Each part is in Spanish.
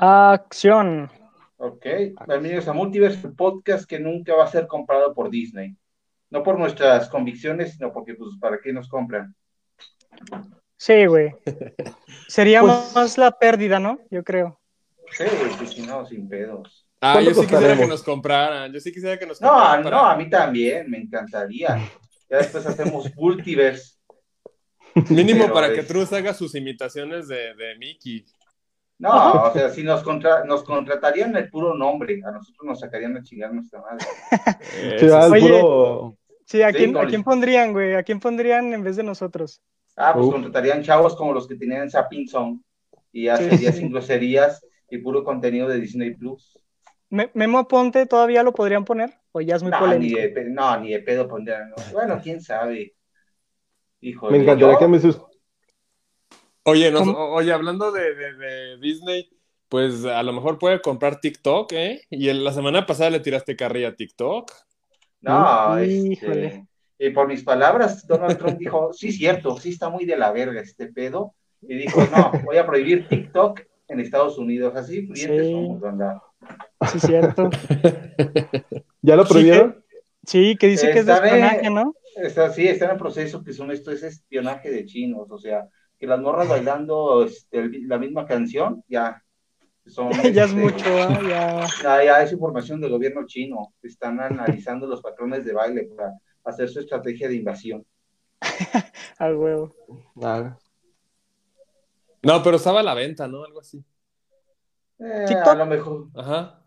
Acción. Ok, bienvenidos a Multiverse, el podcast que nunca va a ser comprado por Disney. No por nuestras convicciones, sino porque, pues, ¿para qué nos compran? Sí, güey. Sería Pues- más la pérdida, ¿no? Yo creo. Sí, güey, pues, si no, sin pedos. Ah, ¿Cuánto yo sí quisiera que nos compraran. Yo sí quisiera que nos No, compraran. no, para- a mí también, me encantaría. Ya después hacemos Multiverse. Mínimo pero para que Truz haga sus imitaciones de, de Mickey. No, o sea, si nos, contra- nos contratarían el puro nombre, a nosotros nos sacarían a chingar nuestra madre. Eh, Sí, Oye. puro- Sí, ¿a Sí, quién, como ¿a el- quién pondrían, güey? ¿A quién pondrían en vez de nosotros? Ah, pues Uf. contratarían chavos como los que tenían en Zapping Zone y ya Sí, sería sí. sin groserías y puro contenido de Disney Plus. Me- Memo Ponte todavía lo podrían poner o ya es muy No, ni polémico. de, no, ni de pedo pondrían. no. Bueno, quién sabe. Hijo, Me encantaría que me sus... Oye, nos- oye, hablando de, de- de Disney, pues a lo mejor puede comprar TikTok, ¿eh? Y en la semana pasada le tiraste carrilla a TikTok. No, Híjole. este, y por mis palabras, Donald Trump dijo, sí, cierto, sí está muy de la verga este pedo. Y dijo, no, voy a prohibir TikTok en Estados Unidos. Así frientes Sí. somos, banda. Sí, cierto. ¿Ya lo Sí, prohibieron? Sí, que dice que es de espionaje, ¿no? Está, sí, está en el proceso que son esto es espionaje de chinos, o sea, que las morras bailando este, la misma canción, ya. Son, ya es este, mucho, ¿ah? ya. Ya, ya es información del gobierno chino. Están analizando los patrones de baile para hacer su estrategia de invasión. Al huevo. No, pero estaba a la venta, ¿no? Algo así. Eh, a lo mejor. Ajá.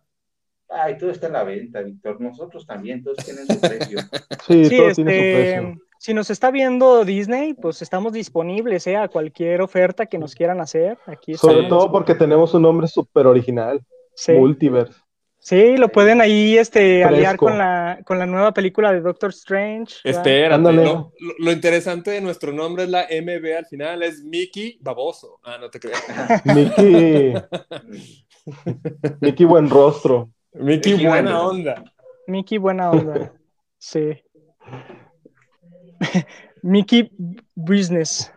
Ay, todo está en la venta, Víctor. Nosotros también, todos tienen su precio. sí, Sí, todo tiene su este, precio. Si nos está viendo Disney, pues estamos disponibles, ¿eh? A cualquier oferta que nos quieran hacer. Aquí Sobre todo porque tenemos un nombre súper original, Sí. Multiverse. Sí, lo pueden ahí este, aliar con la, con la nueva película de Doctor Strange. Espérate. Ándale. no, lo, lo interesante de nuestro nombre es la MB al final, es Mickey Baboso. Ah, no te creas. Mickey, Mickey Buen Rostro. Mickey, Mickey buena Baboso. onda. Mickey, buena onda. sí. Mickey Business.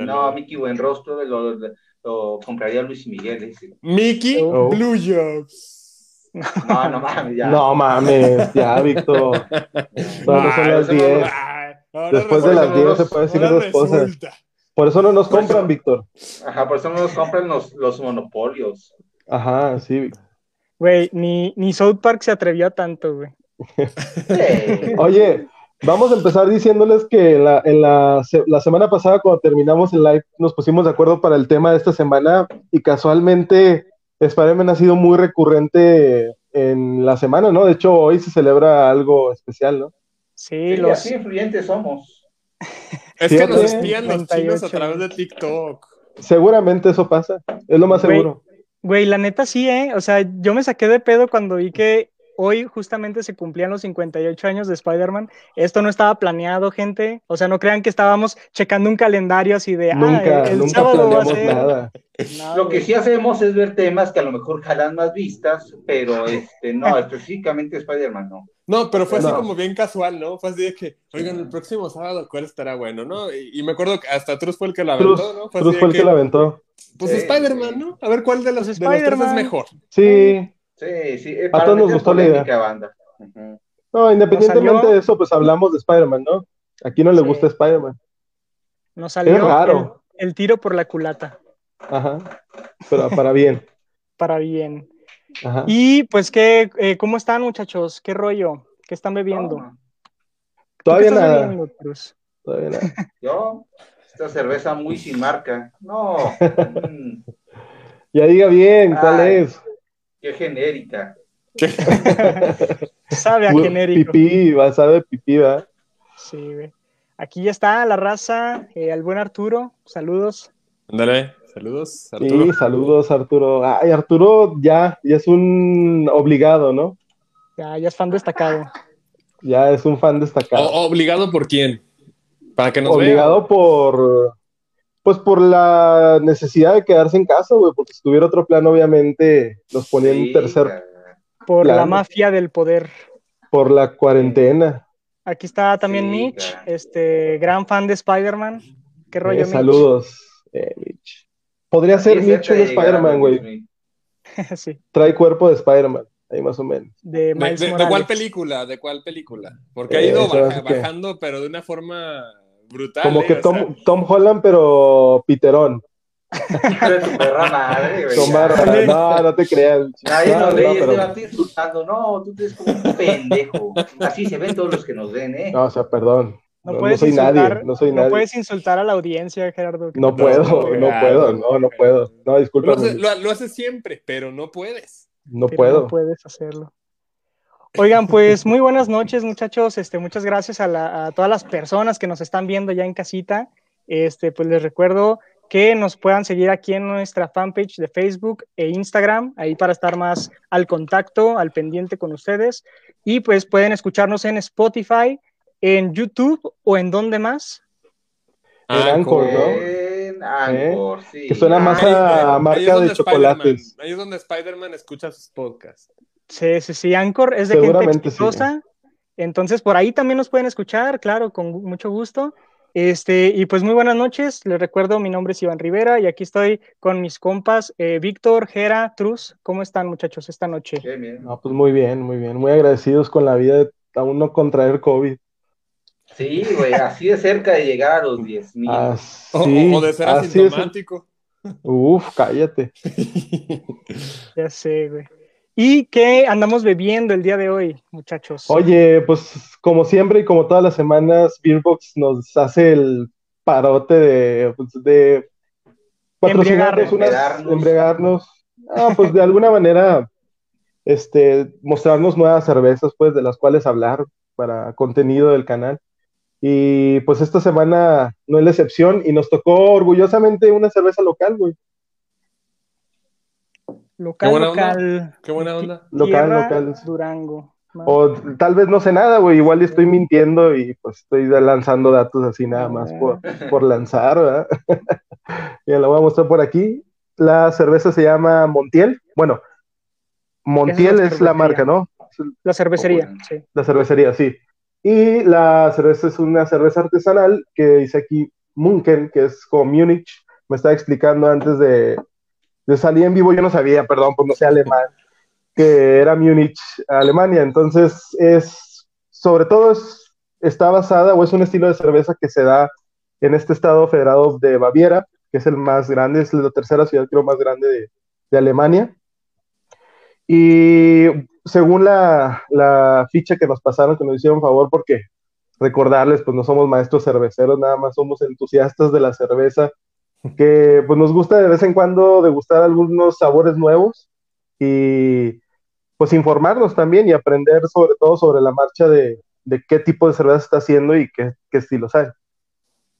No, Mickey Buenrostro lo, lo, lo compraría Luis Miguel. ese. Mickey Oh. Blue Jobs. No, no mames, ya. No mames, ya, Víctor. No, no son las eso no- 10. Ay, ahora Después de las 10 se puede decir esas cosas. Por eso no nos compran, Víctor. Ajá, por eso no nos compran los, los monopolios. Ajá, sí. Víctor. Güey, ni, ni South Park se atrevió a tanto, güey. Sí. Oye, vamos a empezar diciéndoles que en la, en la, se- la semana pasada, cuando terminamos el live, nos pusimos de acuerdo para el tema de esta semana y casualmente Spider-Man ha sido muy recurrente en la semana, ¿no? De hecho, hoy se celebra algo especial, ¿no? Sí, Sí, los, así influyentes somos. Es que nos espían los chinos 98. a través de TikTok. Seguramente eso pasa, es lo más Güey. seguro. Güey, la neta sí, ¿eh? O sea, yo me saqué de pedo cuando vi que hoy justamente se cumplían los 58 años de Spider-Man. Esto no estaba planeado, gente. O sea, no crean que estábamos checando un calendario así de, ah, Nunca, el, el nunca sábado va a planeamos ser. nada. No, Lo que sí hacemos es ver temas que a lo mejor jalan más vistas, pero este, no, específicamente Spider-Man no. No, pero fue así No. como bien casual, ¿no? Fue así de que, oigan, el próximo sábado, ¿cuál estará bueno, no? Y, y me acuerdo que hasta Truz fue el que la aventó, ¿no? Fue fue el que la aventó. Pues Sí, Spider-Man. ¿no? A ver cuál de los, Pues de los tres es mejor. Sí, Sí, sí, eh, A todos nos gustó la idea. no, independientemente salió- de eso, pues hablamos de Spider-Man, ¿no? ¿A quién no le Sí. gusta Spider-Man? Nos salió Es raro. El, el tiro por la culata. Ajá, pero para bien. Para bien. Ajá. Y pues, ¿qué, eh, ¿cómo están, muchachos? ¿Qué rollo? ¿Qué están bebiendo? No, ¿Tú Todavía qué estás nada. bebiendo, Cruz? Todavía nada. yo, esta cerveza muy sin marca. No, Ya diga bien, ¿cuál Ay. es? Qué genérica. Sabe a Pu- genérico. Pipí, va, sabe pipí, va. Sí, güey. Aquí ya está la raza, eh, al buen Arturo. Saludos. Ándale, saludos, Arturo. Sí, saludos, Arturo. Ay, Arturo ya, ya es un obligado, ¿no? Ya, ya es fan destacado. Ya es un fan destacado. O- ¿Obligado por quién? Para que nos obligado por, pues por la necesidad de quedarse en casa, güey, porque si tuviera otro plan, obviamente nos ponía en Sí, tercer cara. Por la mafia del poder. por la cuarentena. Aquí está también Sí, Mitch, este gran fan de Spider-Man. ¿Qué rollo, Eh, Mitch? saludos, eh, Mitch. Podría ser Mitchell de Spider-Man, los güey. 10,000. sí, Trae cuerpo de Spider-Man, ahí más o menos. de ¿De, de- cuál película? ¿De cuál película? Porque ha Eh, ido baja- bajando, pero de una forma brutal. Como ¿eh? que Tom, sea, Tom Holland, pero Piterón. De tu perra madre, güey. No, no te creas. Nadie No, nos no, pero- insultando. No, tú te ves como un pendejo. Así se ven todos los que nos ven, ¿eh? No, o sea, perdón. No, No, no puedes soy insultar, nadie, no soy nadie. puedes insultar a la audiencia, Gerardo. No puedo, no, puedo, no, no puedo. No, disculpa, lo- lo haces siempre, pero no puedes. no pero puedo. No puedes hacerlo. Oigan, pues muy buenas noches, muchachos. Este, muchas gracias a, la- a todas las personas que nos están viendo ya en casita. Este, pues les recuerdo que nos puedan seguir aquí en nuestra fanpage de Facebook e Instagram, ahí para estar más al contacto, al pendiente con ustedes. Y pues pueden escucharnos en Spotify, en YouTube o en donde más. En Anchor, ¿no? En Anchor, sí. Que suena más Ahí- a ahí marca es de donde chocolates. Spider-Man- Ahí es donde Spider-Man escucha sus podcasts. Sí, sí, sí, Anchor es de gente Seguramente sí. exitosa. Entonces, por ahí también nos pueden escuchar, claro, con mucho gusto. Este, y pues muy buenas noches. Les recuerdo, mi nombre es Iván Rivera y aquí estoy con mis compas, eh, Víctor, Jera, Truz. ¿Cómo están, muchachos, esta noche? Bien, bien. No, pues muy bien, muy bien. Muy agradecidos con la vida de aún no contraer COVID. Sí, güey, así de cerca de llegar a los 10 mil. Ah, O, Así, o- o de ser así es. asintomático. Uf, cállate. Ya sé, güey. ¿Y qué andamos bebiendo el día de hoy, muchachos? Oye, pues como siempre y como todas las semanas, Beerbox nos hace el parote de, pues, de patrocinarnos unas, Embriagarnos. Ah, pues de alguna manera, este, mostrarnos nuevas cervezas, pues, de las cuales hablar para contenido del canal. Y pues esta semana no es la excepción y nos tocó orgullosamente una cerveza local, güey. Local, Qué buena onda. local. Qué buena onda. Local, Tierra, local. Durango. O tal vez no sé nada, güey, igual estoy mintiendo y pues estoy lanzando datos así nada más por, por lanzar, ¿verdad? Ya la voy a mostrar por aquí. La cerveza se llama Montiel. Bueno, Montiel es la es la cervecería. marca, ¿no? La cervecería, Oh, bueno. sí. La cervecería, sí. Y la cerveza es una cerveza artesanal que dice aquí Munken, que es como Múnich. Me estaba explicando antes de, de salir en vivo, yo no sabía, perdón, pues no sé alemán, que era Múnich, Alemania. Entonces, es, sobre todo, es, está basada o es un estilo de cerveza que se da en este estado federado de Baviera, que es el más grande, es la tercera ciudad, creo, más grande de, de Alemania. Y según la, la ficha que nos pasaron, que nos hicieron favor, porque recordarles, pues no somos maestros cerveceros, nada más somos entusiastas de la cerveza, que pues nos gusta de vez en cuando degustar algunos sabores nuevos y pues informarnos también y aprender sobre todo sobre la marcha de, de qué tipo de cerveza está haciendo y qué, qué estilos hay.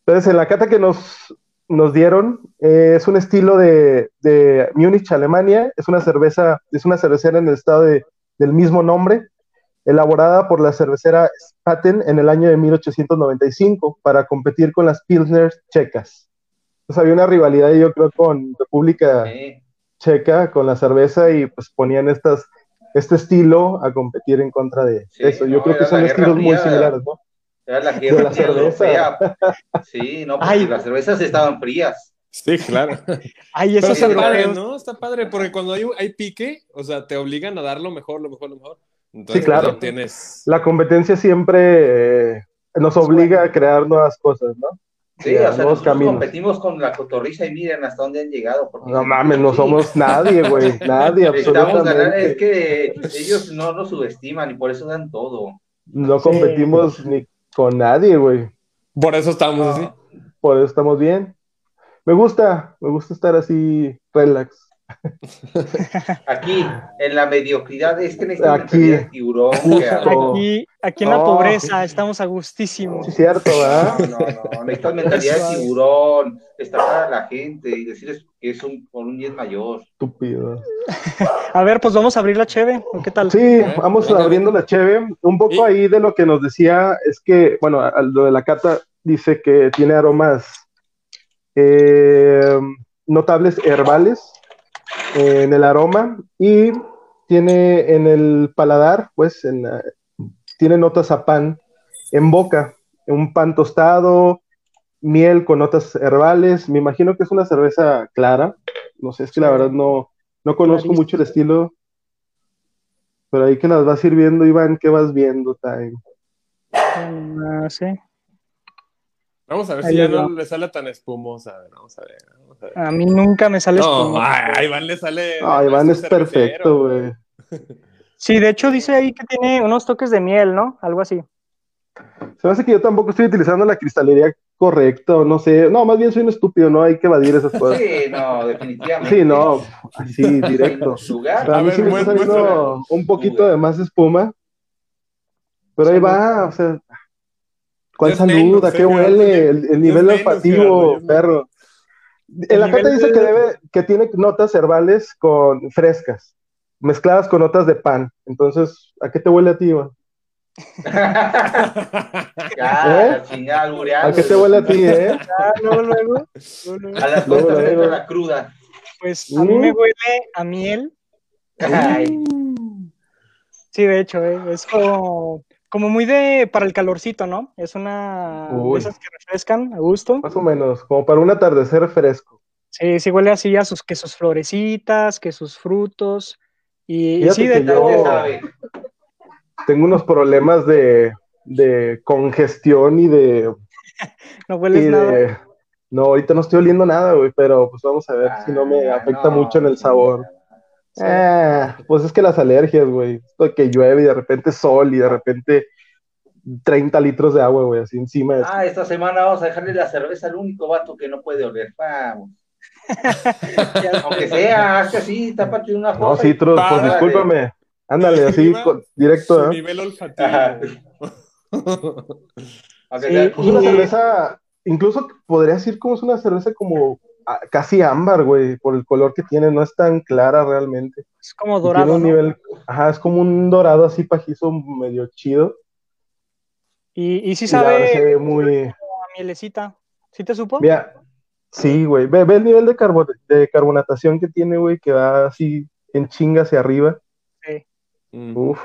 Entonces, en la cata que nos, nos dieron, eh, es un estilo de, de Múnich, Alemania, es una cerveza, es una cervecera en el estado de, del mismo nombre, elaborada por la cervecera Spaten en el año de 1895 para competir con las Pilsners checas. Entonces había una rivalidad, yo creo, con República Sí. Checa, con la cerveza, y pues ponían estas, este estilo a competir en contra de Sí, eso. Yo no, creo que son la estilos muy similares, ¿no? Era la De guerra la cerveza. europea. Sí, no, porque Ay. las cervezas estaban frías. Sí, claro. Ay, esos está padre. ¿no? Está padre, porque cuando hay, hay pique, o sea, te obligan a dar lo mejor, lo mejor, lo mejor. Entonces, Sí, claro. pues, tienes... La competencia siempre eh, nos obliga a crear nuevas cosas, ¿no? Sí, o sea, nosotros caminos. competimos con la cotorriza y miren hasta dónde han llegado. porque- No mames, no somos nadie, güey, nadie, Estamos ganando, es absolutamente. que ellos no nos subestiman y por eso dan todo. No Sí. competimos ni con nadie, güey. Por eso estamos así. No, Por eso estamos bien. Me gusta, me gusta estar así, relax. Aquí, en la mediocridad, es que necesitamos Aquí. de tiburón. Aquí, aquí en la Oh. pobreza estamos a gustísimo. Sí, cierto, ¿verdad? No, no, no, necesitas mentalidad de tiburón, destacar a la gente y decirles que es un, por un 10 mayor. Estúpido. A ver, pues vamos a abrir la cheve. ¿o ¿Qué tal? Sí, vamos abriendo la cheve. Un poco ahí de lo que nos decía es que, bueno, lo de la cata dice que tiene aromas eh, notables herbales en el aroma y tiene en el paladar, pues, en la- tiene notas a pan en boca, un pan tostado miel con notas herbales. Me imagino que es una cerveza clara. No sé, es que la verdad no, no conozco Clarísimo. mucho el estilo. Pero ahí que las vas sirviendo, Iván, ¿qué vas viendo, Time? No sé. Vamos a ver Ahí si ya no le sale tan espumosa. A ver, vamos a ver. A mí nunca me sale No, espumoso. a a Iván le sale. Ah, Iván es perfecto, güey. Sí, de hecho dice ahí que tiene unos toques de miel, ¿no? Algo así. Se me hace que yo tampoco estoy utilizando la cristalería correcta, o no sé. No, más bien soy un estúpido, no hay que evadir esas cosas. Sí, no, definitivamente. Sí, no, así, directo. A A mí ver, sí me está saliendo un poquito de más espuma. Pero ahí va, o sea. ¿Cuál salud? ¿A qué huele? El, el nivel olfativo, perro. En la carta dice de- que debe, que tiene notas herbales con frescas, mezcladas con notas de pan. Entonces, ¿a qué te huele a ti, Iván? Ya, albureando. ¿A qué te huele a ti, eh? Ah, luego, luego, luego, luego. A las Luego, entra la cruda. Pues a mí Mm. me huele a miel. Ay, Sí, de hecho, eh, es como, como muy de para el calorcito, ¿no? Es una de esas que refrescan a gusto. Más o menos, como para un atardecer fresco. Sí, sí huele así a sus que sus florecitas, que sus frutos. Y, y sí, de yo-. Tengo unos problemas de, de congestión y de no hueles Y nada. de- No, ahorita no estoy oliendo nada, güey, pero pues vamos a ver si no me Ah, afecta no, mucho en el sabor. Sí. Ah, pues es que las alergias, güey. Esto que llueve y de repente sol y de repente 30 litros de agua, güey, así encima. de- Ah, esta semana vamos a dejarle la cerveza al único vato que no puede oler. Vamos. Aunque sea, hazte así, tápate una no, cosa. sí, Tros, pues discúlpame. Ándale, así, con- directo, Su ¿eh? nivel olfativo. Ajá. Aunque Sí, una cerveza, incluso podría decir como es una cerveza como casi ámbar, güey, por el color que tiene, no es tan clara realmente. Es como Y dorado, tiene un ¿no? nivel, ajá, es como un dorado así pajizo medio chido. Y, y sí Y sabe se ve muy, a mielecita. ¿Sí te supo? Mira, sí, güey. Ve, ve el nivel de, carbo- de carbonatación que tiene, güey, que va así en chinga hacia arriba. Mm. Uf.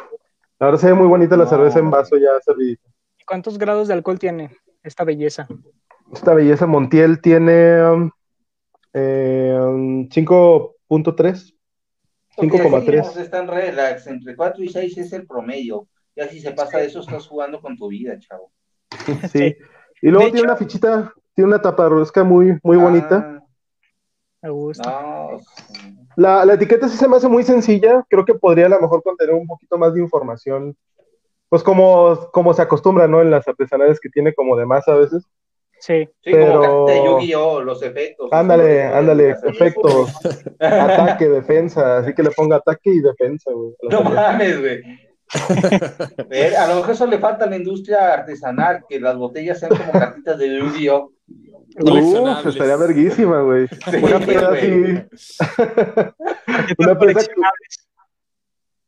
La verdad se ve muy bonita la No. cerveza en vaso ya servidita. ¿Y cuántos grados de alcohol tiene esta belleza? Esta belleza Montiel tiene um, eh, um, 5.3. Porque así, 5,3. pues, están relax, entre 4 y 6 es el promedio. Ya si se pasa de eso, estás jugando con tu vida, chavo. Sí. Y luego De tiene hecho- una fichita, tiene una taparrosca muy, muy bonita. Ah, Me gusta. no, La, la etiqueta sí se me hace muy sencilla. Creo que podría a lo mejor contener un poquito más de información. Pues como, como se acostumbra, ¿no? En las artesanales que tiene como de más a veces. Sí. sí, Pero- como de Yu-Gi-Oh, los efectos. Ándale, ándale, efectos. ataque, defensa, así que le ponga ataque y defensa, güey. No mames, güey. Ver, A lo mejor eso le falta a la industria artesanal, que las botellas sean como cartitas de Yu-Gi-Oh. Uf, estaría verguísima, güey. Una peda güey. así, una peda, Coleccionables.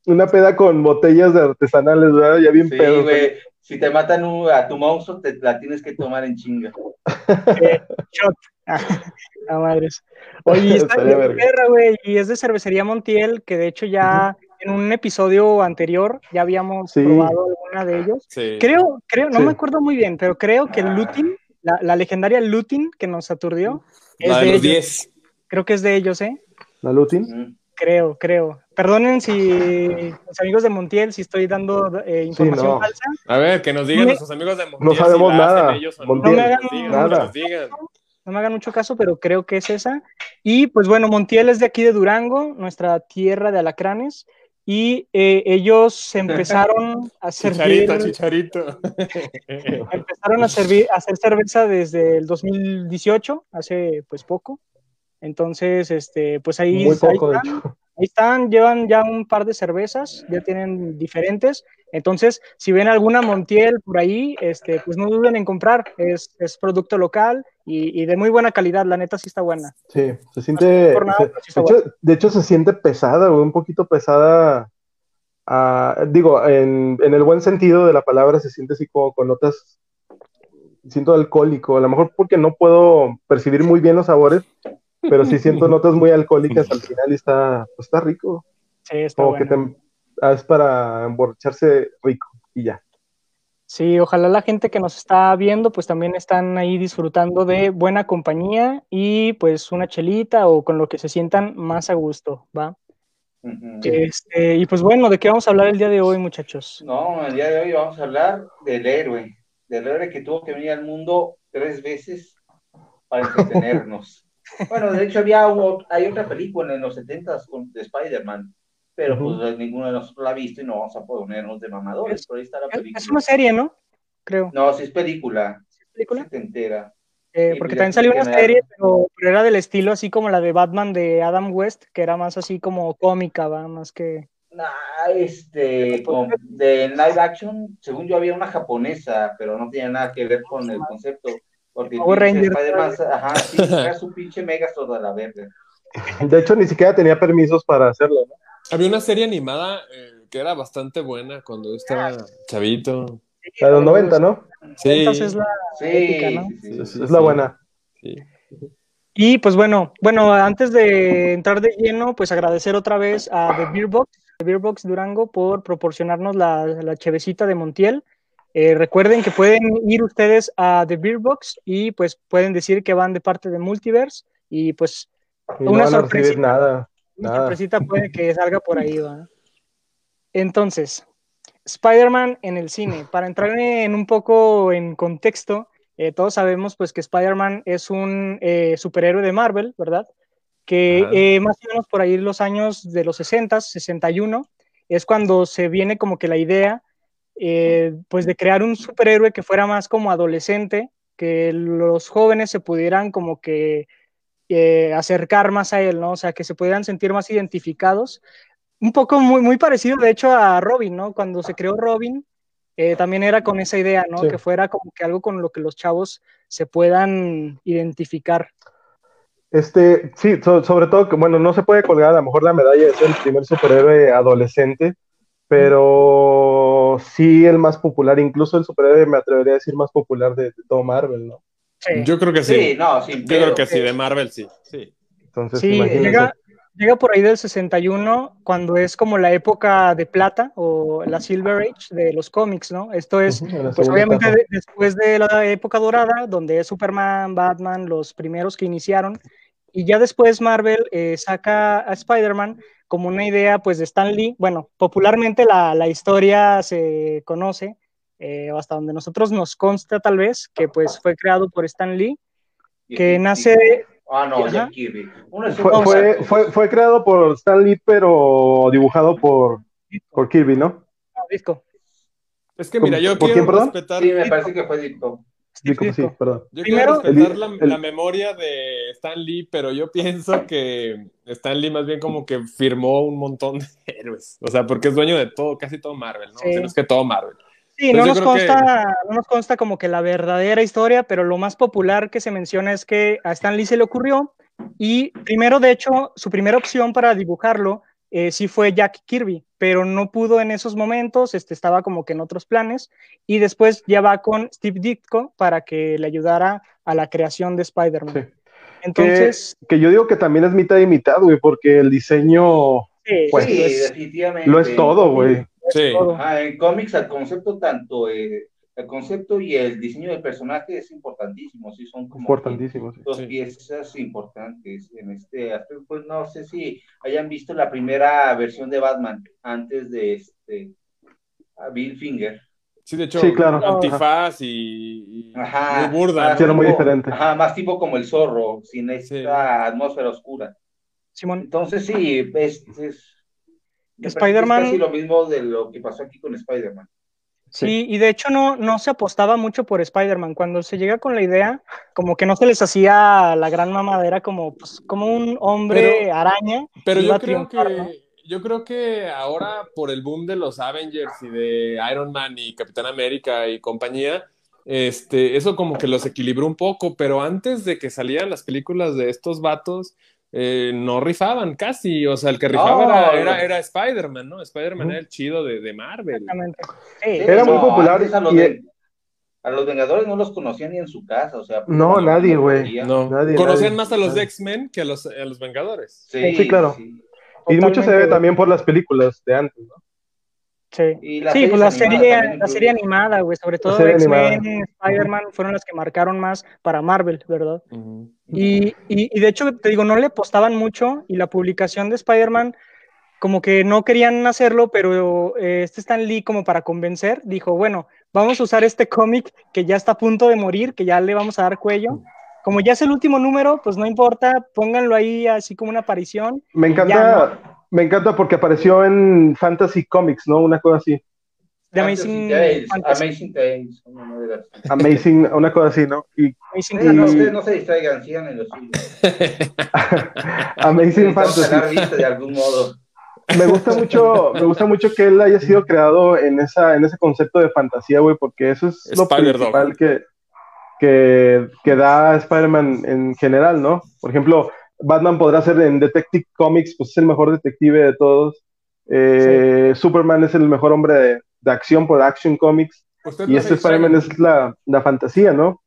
una peda con botellas de artesanales, ¿verdad? Ya bien Sí, pedos. güey. Si te matan un- a tu monstruo, te la tienes que tomar en chinga. Shot. A madres. Oye, está bien perra, güey. Y es de cervecería Montiel, que de hecho ya en un episodio anterior ya habíamos Sí. probado alguna de ellos. Sí. Creo, creo, no Sí. me acuerdo muy bien, pero creo que el Lutin, la, la legendaria Lutin que nos aturdió, es La de de los ellos. 10. Creo que es de ellos, ¿eh? ¿La Lutin? Creo, creo. Perdonen si los amigos de Montiel, si estoy dando eh, información no. falsa. A ver, que nos digan nuestros amigos de Montiel No sabemos si la hacen nada, ellos o Montiel. No me hagan Que nos digan, nada. que nos digan. no me hagan mucho caso, pero creo que es esa. Y pues bueno, Montiel es de aquí de Durango, nuestra tierra de alacranes, y eh, ellos empezaron a servir, Chicharito, chicharito. empezaron a servir, a hacer cerveza desde el 2018, hace pues poco. Entonces, este, pues ahí, Muy ahí poco, de están, hecho. Ahí están, llevan ya un par de cervezas, ya tienen diferentes. Entonces, si ven alguna Montiel por ahí, este, pues no duden en comprar, es, es producto local y, y de muy buena calidad, la neta sí está buena. Sí, se siente. por nada, se- pero sí de, hecho, de hecho, se siente pesada, un poquito pesada. ah, digo, en, en el buen sentido de la palabra, se siente así como con notas. Siento alcohólico, a lo mejor porque no puedo percibir muy bien los sabores, pero sí siento notas muy alcohólicas al final y está, pues, está rico. Sí, está Como que te, ah, es para emborracharse rico y ya. Sí, ojalá la gente que nos está viendo, pues también están ahí disfrutando de buena compañía y pues una chelita o con lo que se sientan más a gusto, ¿va? Este, y pues bueno, ¿de qué vamos a hablar el día de hoy, muchachos? No, el día de hoy vamos a hablar del héroe, del héroe que tuvo que venir al mundo tres veces para entretenernos. Bueno, de hecho había un- hay otra película en los 70s con, de Spider-Man, pero pues ninguno de nosotros la ha visto y no vamos a ponernos de mamadores, pero ahí está la Es- película. Es una serie, ¿no? Creo. No, sí es película, película? se entera. Eh, porque también salió una serie, pero, pero era del estilo así como la de Batman de Adam West, que era más así como cómica, ¿va? Más que... Ah, este, de live action, según yo había una japonesa, pero no tenía nada que ver con el concepto. Porque Power pinche Rangers. Spider-Man, ajá, sí, era su pinche Megazord a la verga. De hecho, ni siquiera tenía permisos para hacerlo, ¿no? Había una serie animada eh, que era bastante buena cuando yo estaba chavito. La de los 90, ¿no? Sí, Entonces es la... Sí, Épica, ¿no? sí, sí. Es la buena. sí. Y pues bueno, bueno, antes de entrar de lleno, pues agradecer otra vez a The Beer Box, The Beer Box Durango por proporcionarnos la, la chevecita de Montiel. Eh, recuerden que pueden ir ustedes a The Beer Box y pues pueden decir que van de parte de Multiverse y pues Y no Una van a recibir sorpresita. nada. una Nada. sorpresita puede que salga por ahí, ¿va? Entonces, Spider-Man en el cine. Para entrar en un poco en contexto, eh, todos sabemos pues que Spider-Man es un eh, superhéroe de Marvel, ¿verdad? Que eh, más o menos por ahí los años de los 60, 61, es cuando se viene como que la idea eh, pues de crear un superhéroe que fuera más como adolescente, que los jóvenes se pudieran como que eh, acercar más a él, ¿no? O sea, que se pudieran sentir más identificados. Un poco muy, muy parecido, de hecho, a Robin, ¿no? Cuando se creó Robin, eh, también era con esa idea, ¿no? Sí. Que fuera como que algo con lo que los chavos se puedan identificar. Este, sí, so- sobre todo que, bueno, no se puede colgar a lo mejor la medalla de ser el primer superhéroe adolescente, pero sí el más popular, incluso el superhéroe me atrevería a decir más popular de, de todo Marvel, ¿no? Sí, Yo creo que sí. Sí, no, sin Yo creo que sí, de Marvel sí. sí. Entonces, llega, llega por ahí del 61, cuando es como la época de plata o la Silver Age de los cómics, ¿no? Esto es Pues obviamente de- después de la época dorada, donde es Superman, Batman, los primeros que iniciaron, y ya después Marvel eh, saca a Spider-Man como una idea pues de Stan Lee. Bueno, popularmente la, la historia se conoce, eh, hasta donde nosotros nos consta tal vez, que pues fue creado por Stan Lee, que nace... Ah, no. Jack Kirby. Uno es un Fue, fue, fue, fue creado por Stan Lee, pero dibujado por, por Kirby, ¿no? no, disco. Es que mira, yo ¿Por quiero quién, perdón? respetar, Sí, me parece que fue Dicto. Sí, Ditko. perdón. yo Primero- quiero respetar El- la, el- la memoria de Stan Lee, pero yo pienso que Stan Lee más bien como que firmó un montón de héroes. O sea, porque es dueño de todo, casi todo Marvel, ¿no? Sí. O sea, no es que todo Marvel. Sí, no nos, creo que- consta, no nos consta como que la verdadera historia, pero lo más popular que se menciona es que a Stan Lee se le ocurrió y primero, de hecho, su primera opción para dibujarlo eh, sí fue Jack Kirby, pero no pudo en esos momentos, este, estaba como que en otros planes y después ya va con Steve Ditko para que le ayudara a la creación de Spider-Man. Sí. Entonces, que, que yo digo que también es mitad y mitad, güey, porque el diseño sí, pues, sí, es definitivamente. lo es todo, güey. Sí. Ah, en cómics el concepto tanto eh, el concepto y el diseño del personaje es importantísimo, sí son como Importantísimo. sí. dos Sí. piezas importantes en este aspecto. Pues no sé si hayan visto la primera versión de Batman antes de este a Bill Finger. Sí, de hecho, Sí, claro. antifaz y, y Ajá. muy burda. era muy diferente. Ajá, más tipo como el zorro, sin esta Sí. atmósfera oscura. Simón. Entonces sí, es, es Spider-Man- es casi lo mismo de lo que pasó aquí con Spider-Man. Sí, y de hecho no, no se apostaba mucho por Spider-Man. Cuando se llega con la idea, como que no se les hacía la gran mamadera como, pues, como un hombre Pero- araña. Pero yo creo que yo creo que ahora por el boom de los Avengers y de Iron Man y Capitán América y compañía, este, eso como que los equilibró un poco, pero antes de que salieran las películas de estos vatos, eh, no rifaban casi, o sea, el que rifaba No, era, era, Spider-Man, ¿no? Spider-Man era el chido de, de Marvel. Exactamente. Sí, Era muy popular A los, y- Ven- a los Vengadores no los conocían ni en su casa, o sea. No, pues, nadie, no güey. conocía. No, Nadie, conocían nadie. más a los Nadie. X-Men que a los, a los Vengadores. Sí, Sí, claro. sí. Y mucho se ve también por las películas de antes, ¿no? Sí, Y sí pues la serie, también la serie animada, güey, sobre todo X-Men, animada. Spider-Man fueron las que marcaron más para Marvel, ¿verdad? Ujú. Y, y, y de hecho, te digo, no le postaban mucho y la publicación de Spider-Man como que no querían hacerlo, pero eh, este Stan Lee como para convencer, dijo, bueno, vamos a usar este cómic que ya está a punto de morir, que ya le vamos a dar cuello. Como ya es el último número, pues no importa, pónganlo ahí así como una aparición. Me Ya, encanta, me encanta porque apareció en Fantasy Comics, ¿no? Una cosa así. The Amazing Tales. Amazing Tales, Amazing, una cosa así, ¿no? Y Amazing no, Y- ustedes no se distraigan, sigan en los. Amazing Fantasy. de algún modo. Me gusta mucho, me gusta mucho que él haya sido creado en esa, en ese concepto de fantasía, güey, porque eso es lo principal que, que, que da Spider-Man en general, ¿no? Por ejemplo, Batman podrá ser en Detective Comics, pues es el mejor detective de todos. Eh, Superman es el mejor hombre de, de acción por Action Comics. Usted Y no este Spider-Man es la, la fantasía, ¿no?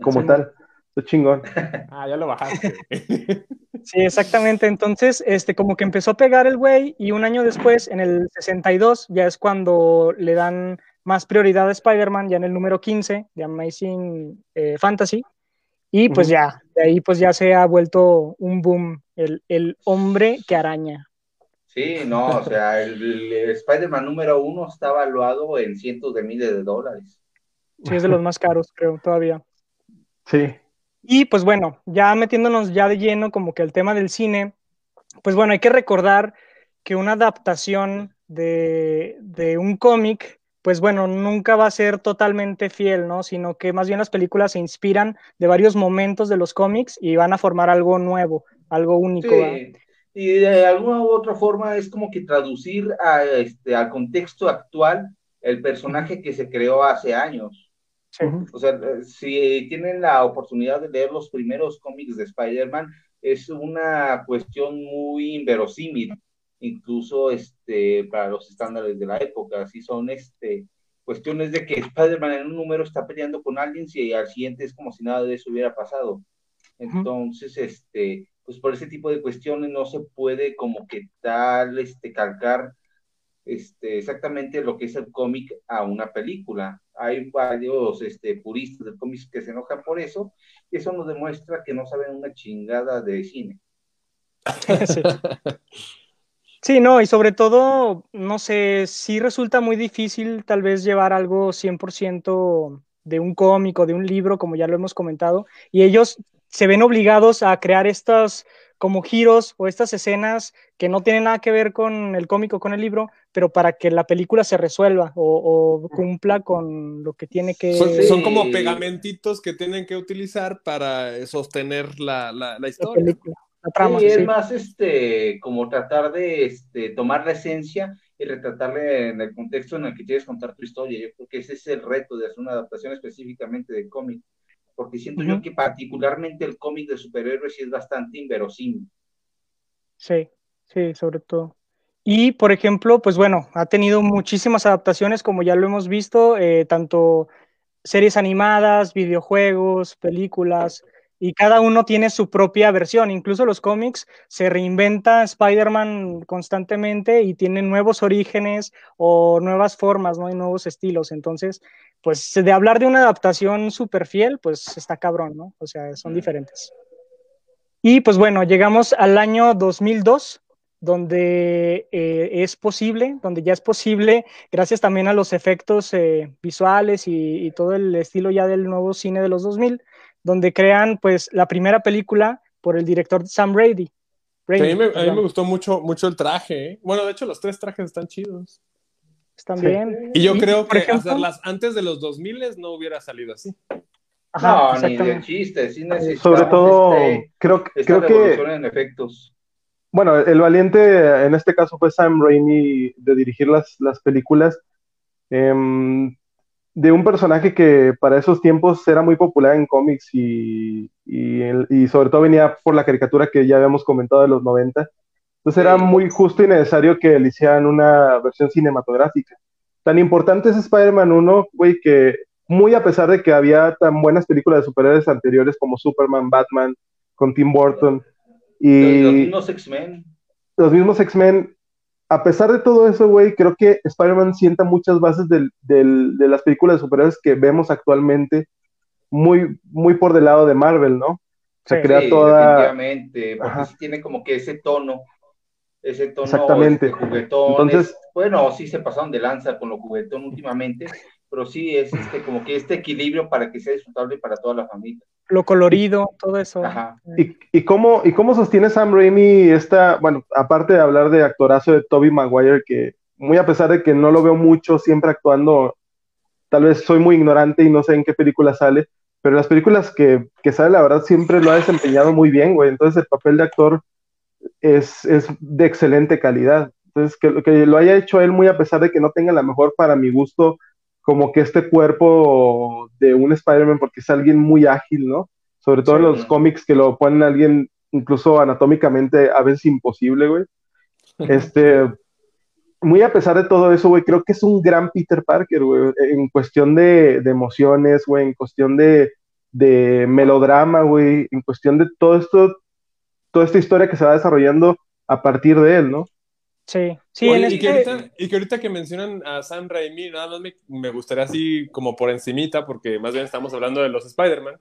Como Sí. tal. Está chingón. Ah, ya lo bajaste. Sí, exactamente. Entonces, este, como que empezó a pegar el güey y un año después, en el 62, ya es cuando le dan más prioridad a Spider-Man, ya en el número 15 de Amazing eh, Fantasy. Y pues ya, de ahí pues ya se ha vuelto un boom, el, el hombre que araña. Sí, no, o sea, el, el Spider-Man número uno está evaluado en cientos de miles de dólares. Sí, es de los más caros, creo, todavía. Sí. Y pues bueno, ya metiéndonos ya de lleno como que el tema del cine, pues bueno, hay que recordar que una adaptación de, de un cómic, pues bueno, nunca va a ser totalmente fiel, ¿no? Sino que más bien las películas se inspiran de varios momentos de los cómics y van a formar algo nuevo, algo único. Sí, y de alguna u otra forma es como que traducir a, este, al contexto actual el personaje que se creó hace años. Sí. O sea, eh, si tienen la oportunidad de leer los primeros cómics de Spider-Man, es una cuestión muy inverosímil, incluso este, para los estándares de la época. Así son este, cuestiones de que Spider-Man en un número está peleando con alguien y al siguiente es como si nada de eso hubiera pasado. Entonces, este, pues por ese tipo de cuestiones no se puede como que tal, este, calcar este, exactamente lo que es el cómic a una película. Hay varios este, puristas del cómic que se enojan por eso, y eso nos demuestra que no saben una chingada de cine. sí. No, y sobre todo, no sé, sí resulta muy difícil tal vez llevar algo 100% de un cómic o de un libro, como ya lo hemos comentado, y ellos se ven obligados a crear estos como giros o estas escenas que no tienen nada que ver con el cómic o con el libro, pero para que la película se resuelva o, o cumpla con lo que tiene que... Son, son como pegamentitos que tienen que utilizar para sostener la, la, la la historia. película, la trama, Sí, es sí. más este, como tratar de este, tomar la esencia y retratarle en el contexto en el que quieres contar tu historia. Yo creo que ese es el reto de hacer una adaptación específicamente de cómic, porque siento yo que particularmente el cómic de superhéroes sí es bastante inverosímil. Sí, sí, sobre todo. Y, por ejemplo, pues bueno, ha tenido muchísimas adaptaciones, como ya lo hemos visto, eh, tanto series animadas, videojuegos, películas, y cada uno tiene su propia versión. Incluso los cómics se reinventa Spider-Man constantemente y tiene nuevos orígenes o nuevas formas, ¿no? Y nuevos estilos. Entonces, pues de hablar de una adaptación súper fiel, pues está cabrón, ¿no? O sea, son diferentes. Y pues bueno, llegamos al año 2002, donde eh, es posible, donde ya es posible, gracias también a los efectos eh, visuales y, y, todo el estilo ya del nuevo cine de los 2000, donde crean pues la primera película por el director Sam Raimi. Raimi a, mí me, a, mí me, gustó mucho, mucho el traje. ¿eh? Bueno, de hecho los tres trajes están chidos. Están sí. bien. Y yo creo que ejemplo, hacerlas antes de los 2000 no hubiera salido así. Ajá, no, ni de chiste, sí Sobre todo, este, creo, creo que... en efectos. Bueno, el valiente en este caso fue Sam Raimi de dirigir las, las películas eh, de un personaje que para esos tiempos era muy popular en cómics y, y, y, sobre todo venía por la caricatura que ya habíamos comentado de los 90. Entonces era muy justo y necesario que le hicieran una versión cinematográfica. Tan importante es Spider-Man 1, güey, que muy a pesar de que había tan buenas películas de superhéroes anteriores como Superman, Batman, con Tim Burton, y los mismos X-Men. Los mismos X-Men, a pesar de todo eso, güey, creo que Spider-Man sienta muchas bases del, del, de las películas de superhéroes que vemos actualmente muy, muy por del lado de Marvel, ¿no? Se crea toda. Definitivamente, porque sí tiene como que ese tono, ese tono Exactamente. Este, juguetón. Entonces, bueno, sí se pasaron de lanza con lo juguetón últimamente, pero sí es este, como que este equilibrio para que sea disfrutable para toda la familia. Lo colorido, todo eso. ¿Y, y, cómo, ¿Y cómo sostiene Sam Raimi esta, bueno, aparte de hablar de actorazo de Toby Maguire, que muy a pesar de que no lo veo mucho siempre actuando, tal vez soy muy ignorante y no sé en qué película sale, pero las películas que, que sale, la verdad, siempre lo ha desempeñado muy bien, güey. Entonces el papel de actor es, es de excelente calidad. Entonces, que, que lo haya hecho él muy a pesar de que no tenga la mejor para mi gusto como que este cuerpo de un Spider-Man, porque es alguien muy ágil, ¿no? Sobre todo en los cómics que lo ponen a alguien incluso anatómicamente a veces imposible, güey. Este, muy a pesar de todo eso, güey, creo que es un gran Peter Parker, güey, en cuestión de, de emociones, güey, en cuestión de, de melodrama, güey, en cuestión de todo esto, toda esta historia que se va desarrollando a partir de él, ¿no? Sí, sí. Oye, y, que ahorita, y, que ahorita, que mencionan a Sam Raimi, nada más me, me, gustaría así como por encimita, porque más bien estamos hablando de los Spider-Man,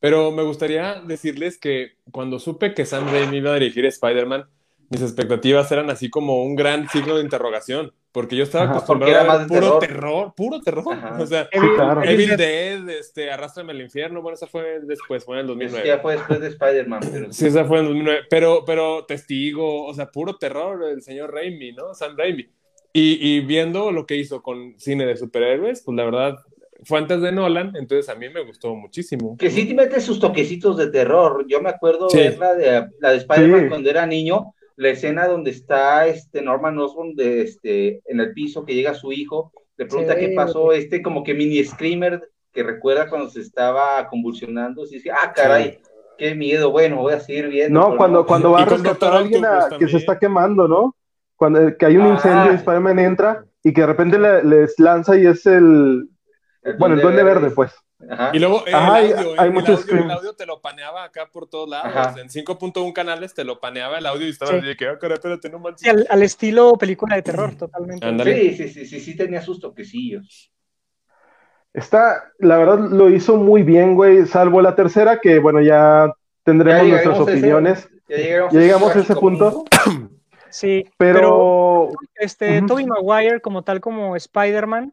pero me gustaría decirles que cuando supe que Sam Raimi iba a dirigir Spider-Man, mis expectativas eran así como un gran signo de interrogación, porque yo estaba acostumbrado a ver puro terror. puro terror. O sea, sí, claro. Evil Dead, este, Arrástrame al infierno, bueno, esa fue después, fue en el 2009. ya fue después de Spider-Man. Pero... Sí, esa fue en el 2009, pero, pero Testigo, o sea, puro terror el señor Raimi, ¿no? Sam Raimi. Y, y viendo lo que hizo con cine de superhéroes, pues la verdad, fue antes de Nolan, entonces a mí me gustó muchísimo. Que sí te mete sus toquecitos de terror. Yo me acuerdo sí. de la de, la de Spider-Man sí. cuando era niño, la escena donde está este Norman Osborn de, este, en el piso, que llega su hijo, le pregunta sí. qué pasó, este como que mini screamer que recuerda cuando se estaba convulsionando, y dice, ah, caray, sí. qué miedo, bueno, voy a seguir viendo. No, cuando, no. cuando va a rescatar a alguien a, que se está quemando, ¿no? Cuando que hay un incendio, ah. Spider-Man entra y que de repente le, les lanza y es el, el bueno, el duende verde, verde pues. Ajá. Y luego el, Ajá, audio, hay, hay el, audio, el, audio, te lo paneaba acá por todos lados. Ajá. En 5.1 canales te lo paneaba el audio y estaba sí. de que, ah, espérate, no manches. Sí, al, al, estilo película de terror, totalmente. Sí, sí, sí, sí, sí, tenía sus toquecillos. Está, la verdad, lo hizo muy bien, güey, salvo la tercera, que bueno, ya tendremos ya nuestras opiniones. Ese, ya llegamos, ya llegamos a ese punto. Sí, pero, pero este, uh -huh. Tobey Maguire, como tal como Spider-Man,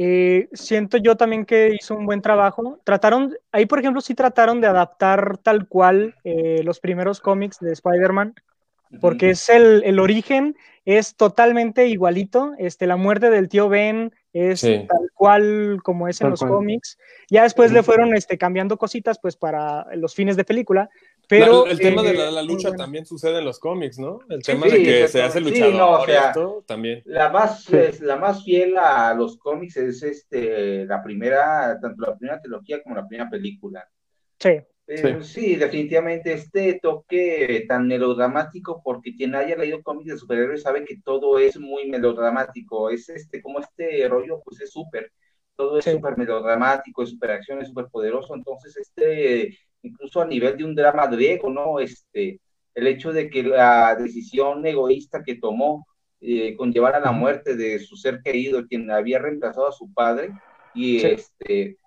eh, siento yo también que hizo un buen trabajo. Trataron, ahí por ejemplo sí trataron de adaptar tal cual eh, los primeros cómics de Spider-Man, porque uh -huh. es el, el, origen, es totalmente igualito. Este, la muerte del tío Ben es sí. tal cual como es en los cual. cómics. Ya después uh -huh. le fueron este, cambiando cositas pues para los fines de película, pero, la, el tema eh, de la, la lucha bueno. también sucede en los cómics, ¿no? El tema sí, de que se hace luchador sí, no, o sea, esto también. La más, es, la más fiel a los cómics es este, la primera, tanto la primera trilogía como la primera película. Sí. Pero, sí. sí. definitivamente este toque tan melodramático, porque quien haya leído cómics de superhéroes sabe que todo es muy melodramático, es este, como este rollo, pues es súper, todo es súper sí. melodramático, es súper acción, es súper poderoso, entonces este incluso a nivel de un drama griego, ¿no? Este, el hecho de que la decisión egoísta que tomó eh, conllevar a la muerte de su ser querido, quien había reemplazado a su padre, y sí. este,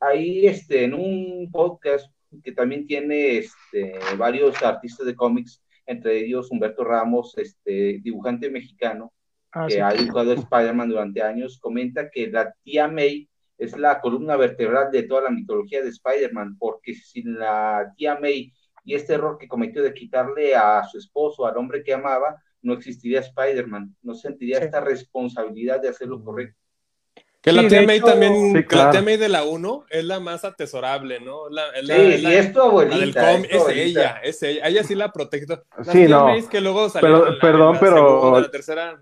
ahí este, en un podcast que también tiene este, varios artistas de cómics, entre ellos Humberto Ramos, este, dibujante mexicano, ah, que sí. ha dibujado Spider-Man durante años, comenta que la tía May es la columna vertebral de toda la mitología de Spider-Man, porque sin la tía May y este error que cometió de quitarle a su esposo, al hombre que amaba, no existiría Spider-Man, no sentiría sí. esta responsabilidad de hacer lo correcto. Que la sí, tía May hecho, también, sí, claro. la tía May de la 1 es la más atesorable, ¿no? La, sí, la, es, la, es tu abuelita. Es, tu abuelita. es, ella, es ella, ella sí la protege. La sí, no. May que luego pero, perdón, pero... Segunda, la tercera...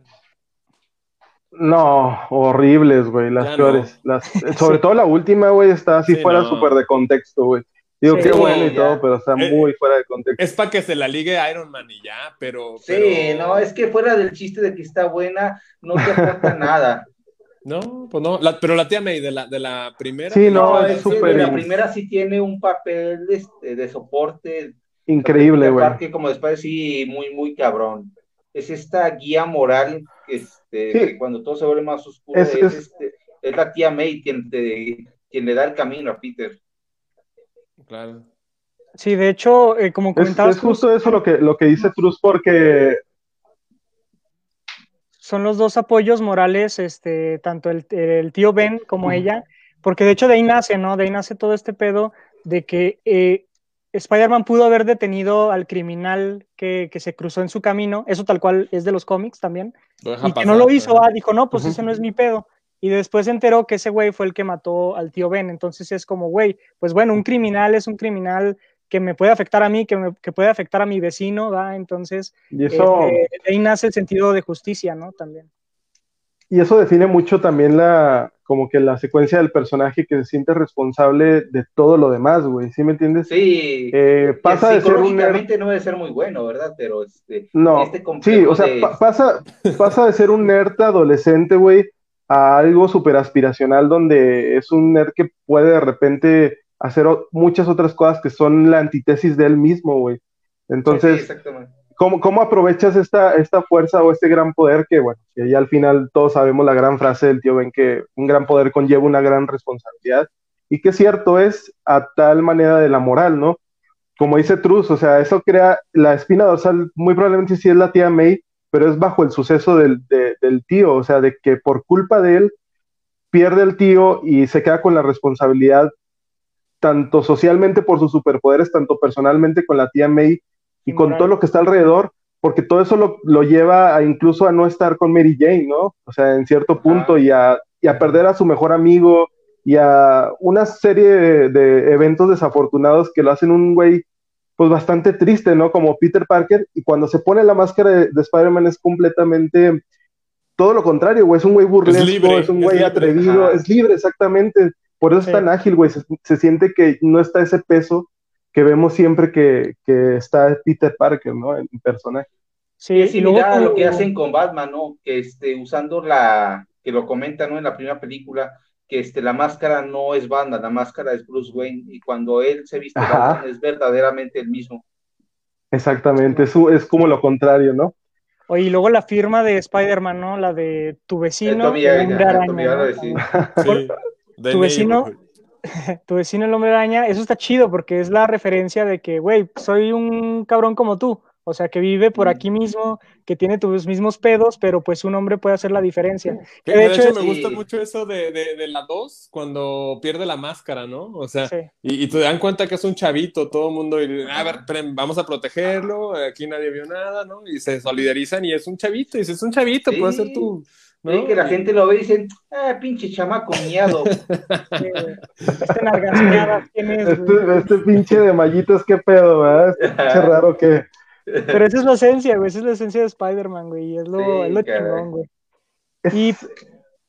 No, horribles, güey, las ya peores. No. Las, sobre todo la última, güey, está así sí, fuera súper no. de contexto, güey. Digo, sí, qué bueno y ya. todo, pero está eh, muy fuera de contexto. Es para que se la ligue Iron Man y ya, pero, Sí, pero... no, es que fuera del chiste de que está buena, no te aporta nada. No, pues no, la, pero la tía May de la, de la primera. Sí, no, no es súper. La primera sí tiene un papel este, de soporte. Increíble, güey. como después sí, muy, muy cabrón. es esta guía moral este, que cuando todo se vuelve más oscuro es, este, es, la tía May quien, quien le da el camino a Peter. Claro. Sí, de hecho, eh, como comentabas. Es, justo eso lo que, lo que dice Truz, porque. Son los dos apoyos morales, este, tanto el, tío Ben como ella, porque de hecho de ahí nace, ¿no? De ahí nace todo este pedo de que eh, Spider-Man pudo haber detenido al criminal que, se cruzó en su camino, eso tal cual es de los cómics también, y que no lo hizo, ah, dijo, no, pues ese no es mi pedo, y después se enteró que ese güey fue el que mató al tío Ben, entonces es como, güey, pues bueno, un criminal es un criminal que me puede afectar a mí, que, me, puede afectar a mi vecino, ¿va? Entonces, y eso, este, ahí nace el sentido de justicia, ¿no? También. Y eso define mucho también la, como que la secuencia del personaje que se siente responsable de todo lo demás, güey, ¿sí me entiendes? Sí. Eh, pasa de ser un nerd... no debe ser muy bueno, ¿verdad? Pero este, no, este sí, o sea, pasa, pasa de ser un nerd adolescente, güey, a algo súper aspiracional donde es un nerd que puede de repente hacer muchas otras cosas que son la antítesis de él mismo, güey. Entonces, ¿cómo, ¿cómo, aprovechas esta, esta fuerza o este gran poder que, bueno, que ya al final todos sabemos la gran frase del tío Ben que un gran poder conlleva una gran responsabilidad? Y que cierto es a tal manera de la moral, ¿no? Como dice Truz, o sea, eso crea la espina dorsal, muy probablemente sí es la tía May, pero es bajo el suceso del, del tío, o sea, de que por culpa de él pierde el tío y se queda con la responsabilidad tanto socialmente por sus superpoderes, tanto personalmente con la tía May y con todo lo que está alrededor, porque todo eso lo, lleva a incluso a no estar con Mary Jane, ¿no? O sea, en cierto punto, y, a, perder a su mejor amigo, y a una serie de, eventos desafortunados que lo hacen un güey, pues bastante triste, ¿no? Como Peter Parker, y cuando se pone la máscara de, Spider-Man es completamente todo lo contrario, güey, es un güey burlesco, es, un güey atrevido, es libre, exactamente. Por eso es tan ágil, güey. Se, siente que no está ese peso que vemos siempre que, está Peter Parker, ¿no? En personaje. Sí, es similar a lo que hacen con Batman, ¿no? Que este, usando la, que lo comentan, ¿no? En la primera película, que este, la máscara no es banda, la máscara es Bruce Wayne, y cuando él se viste Batman es verdaderamente el mismo. Exactamente, eso es como lo contrario, ¿no? Oye, y luego la firma de Spider-Man, ¿no? La de tu vecino. tu vecino, tu vecino el hombre araña, eso está chido porque es la referencia de que, güey, soy un cabrón como tú. O sea, que vive por aquí mismo, que tiene tus mismos pedos, pero pues un hombre puede hacer la diferencia. de, hecho, me gusta mucho eso de, de, la 2, cuando pierde la máscara, ¿no? O sea, y, te dan cuenta que es un chavito, todo el mundo, y, a ver, vamos a protegerlo, aquí nadie vio nada, ¿no? Y se solidarizan y es un chavito, y es un chavito, puede ser tu ¿no? que la gente lo ve y dicen, ah, pinche chamaco miado. este, este, este, pinche de mallitos, qué pedo, ¿verdad? Este pinche raro que. Pero esa es la esencia, güey, esa es la esencia de Spider-Man, güey, es lo, es lo chingón, güey. Y,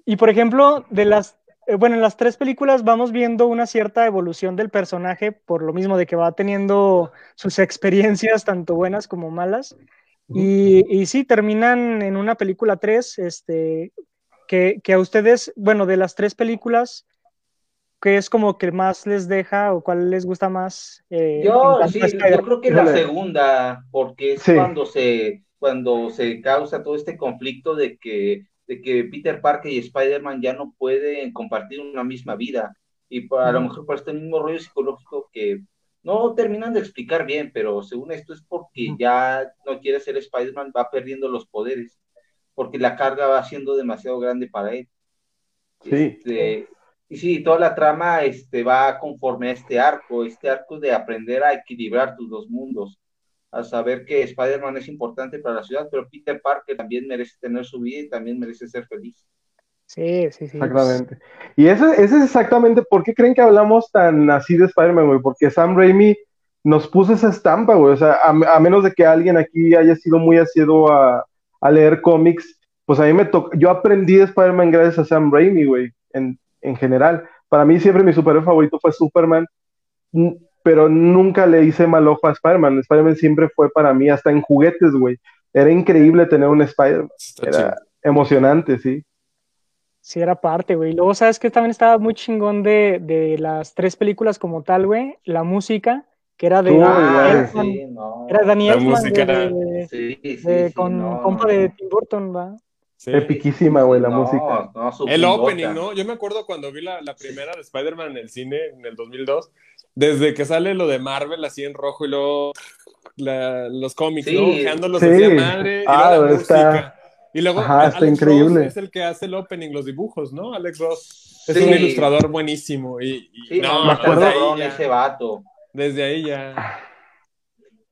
y, por ejemplo, de las, eh, bueno, en las tres películas vamos viendo una cierta evolución del personaje, por lo mismo de que va teniendo sus experiencias, tanto buenas como malas. Y, y, sí, terminan en una película 3, este, que, que, a ustedes, bueno, de las tres películas, ¿qué es como que más les deja o cuál les gusta más? Eh, yo, sí, yo creo que es la segunda, porque es cuando, se, cuando se causa todo este conflicto de que, de que Peter Parker y Spider-Man ya no pueden compartir una misma vida. Y a lo mejor por este mismo rollo psicológico que no terminan de explicar bien, pero según esto es porque ya no quiere ser Spider-Man, va perdiendo los poderes, porque la carga va siendo demasiado grande para él. Sí. Este, y sí, toda la trama este, va conforme a este arco, este arco de aprender a equilibrar tus dos mundos, a saber que Spider-Man es importante para la ciudad, pero Peter Parker también merece tener su vida y también merece ser feliz. Sí, sí, sí. Exactamente. Y eso, es exactamente por qué creen que hablamos tan así de Spider-Man, güey, porque Sam Raimi nos puso esa estampa, güey, o sea, a, menos de que alguien aquí haya sido muy asiduo a, a leer cómics, pues a mí me tocó, yo aprendí de Spider-Man gracias a Sam Raimi, güey, en, en general. Para mí siempre mi superhéroe favorito fue Superman, pero nunca le hice mal ojo a Spider-Man. Spider-Man siempre fue para mí, hasta en juguetes, güey. Era increíble tener un Spider-Man. Era emocionante, sí. Sí, era parte, güey. Luego, ¿sabes que También estaba muy chingón de, de las tres películas como tal, güey. La música, que era de... Ah, Era Daniel La música de, de, Sí, sí, de- sí, con no, compa no, de no. Tim Burton, ¿va? Sí. Epiquísima, güey, la No, música. no, El opening, ¿no? Yo me acuerdo cuando vi la, la primera de Spider-Man en el cine en el 2002, desde que sale lo de Marvel así en rojo y luego la- los cómics, Sí. ¿no? Sí. decía madre, y Ah, luego la está- música. Y luego Ajá, Alex está Ross es el que hace el opening, los dibujos, ¿no? Alex Ross es Sí. un ilustrador buenísimo y, y- Sí, no, me acuerdo- desde ahí, cabrón ya, ese vato. desde ahí ya.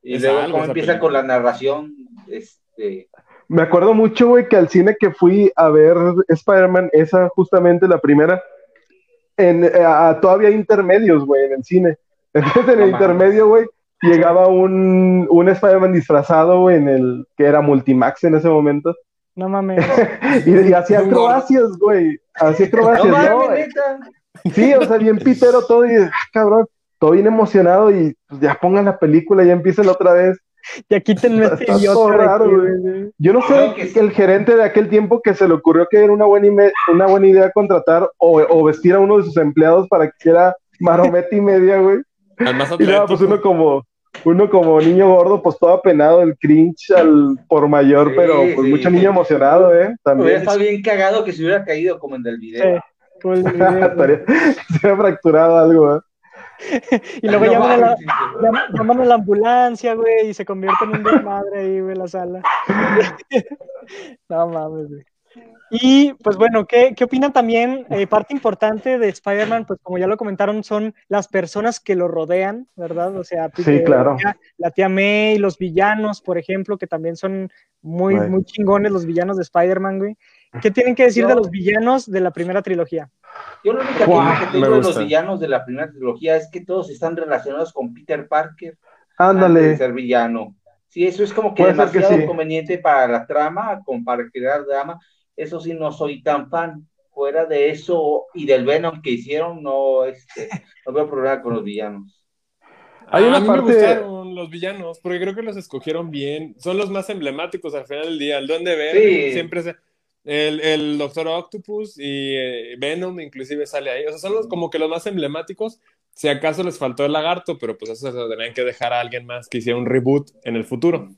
Y Es luego cómo empieza película. con la narración, este, Me acuerdo mucho, güey, que al cine que fui a ver Spider-Man, esa justamente la primera, en, eh, a- todavía hay intermedios, güey, en el cine. Entonces en el intermedio, güey, llegaba un, un Spider-Man disfrazado, güey, en el que era Multimax en ese momento, No mames. y, y hacía acrobacias, güey, hacía acrobacias, ¿no? mames, neta. Sí, o sea, bien pitero todo, y ah, cabrón, todo bien emocionado, y pues, ya pongan la película, ya empiecen otra vez. Ya quítenme este idiota. Yo no sé que el gerente de aquel tiempo que se le ocurrió que era una buena, ime- una buena idea contratar o, o vestir a uno de sus empleados para que hiciera marometa y media, güey. Al más Y luego, pues uno como, uno como niño gordo, pues todo apenado, el cringe al por mayor, Sí, pero pues sí. mucho niño emocionado, ¿eh? Hubiera También. estado bien cagado que se hubiera caído como en el Sí, video. como el video, güey. Estaría- se había fracturado algo, ¿eh? Y luego No llaman, a la, llaman a la ambulancia, güey, y se convierte en un desmadre ahí, güey, la sala. No mames, güey. Y pues bueno, ¿qué, qué opinan también? Eh, parte importante de Spider-Man, pues como ya lo comentaron, son las personas que lo rodean, ¿verdad? O sea, Sí, eh, claro. La tía, la tía May, los villanos, por ejemplo, que también son muy, muy chingones los villanos de Spider-Man, güey. ¿Qué tienen que decir Yo- de los villanos de la primera trilogía? Yo lo único que me tengo de los villanos de la primera trilogía es que todos están relacionados con Peter Parker antes de Ándale. ser villano. Sí, eso es como que Puede que demasiado sí. conveniente para la trama, como para crear drama. Eso sí, no soy tan fan. Fuera de eso y del Venom que hicieron, no, este, no veo problema con los villanos. Hay Ah, una a mí parte- me gustaron los villanos, porque creo que los escogieron bien. Son los más emblemáticos al final del día. El Duende Verde Sí. siempre se... El, el Doctor Octopus y eh, Venom inclusive sale ahí. O sea, son los, como que los más emblemáticos. Si acaso les faltó el lagarto, pero pues eso se lo tenían que dejar a alguien más que hiciera un reboot en el futuro.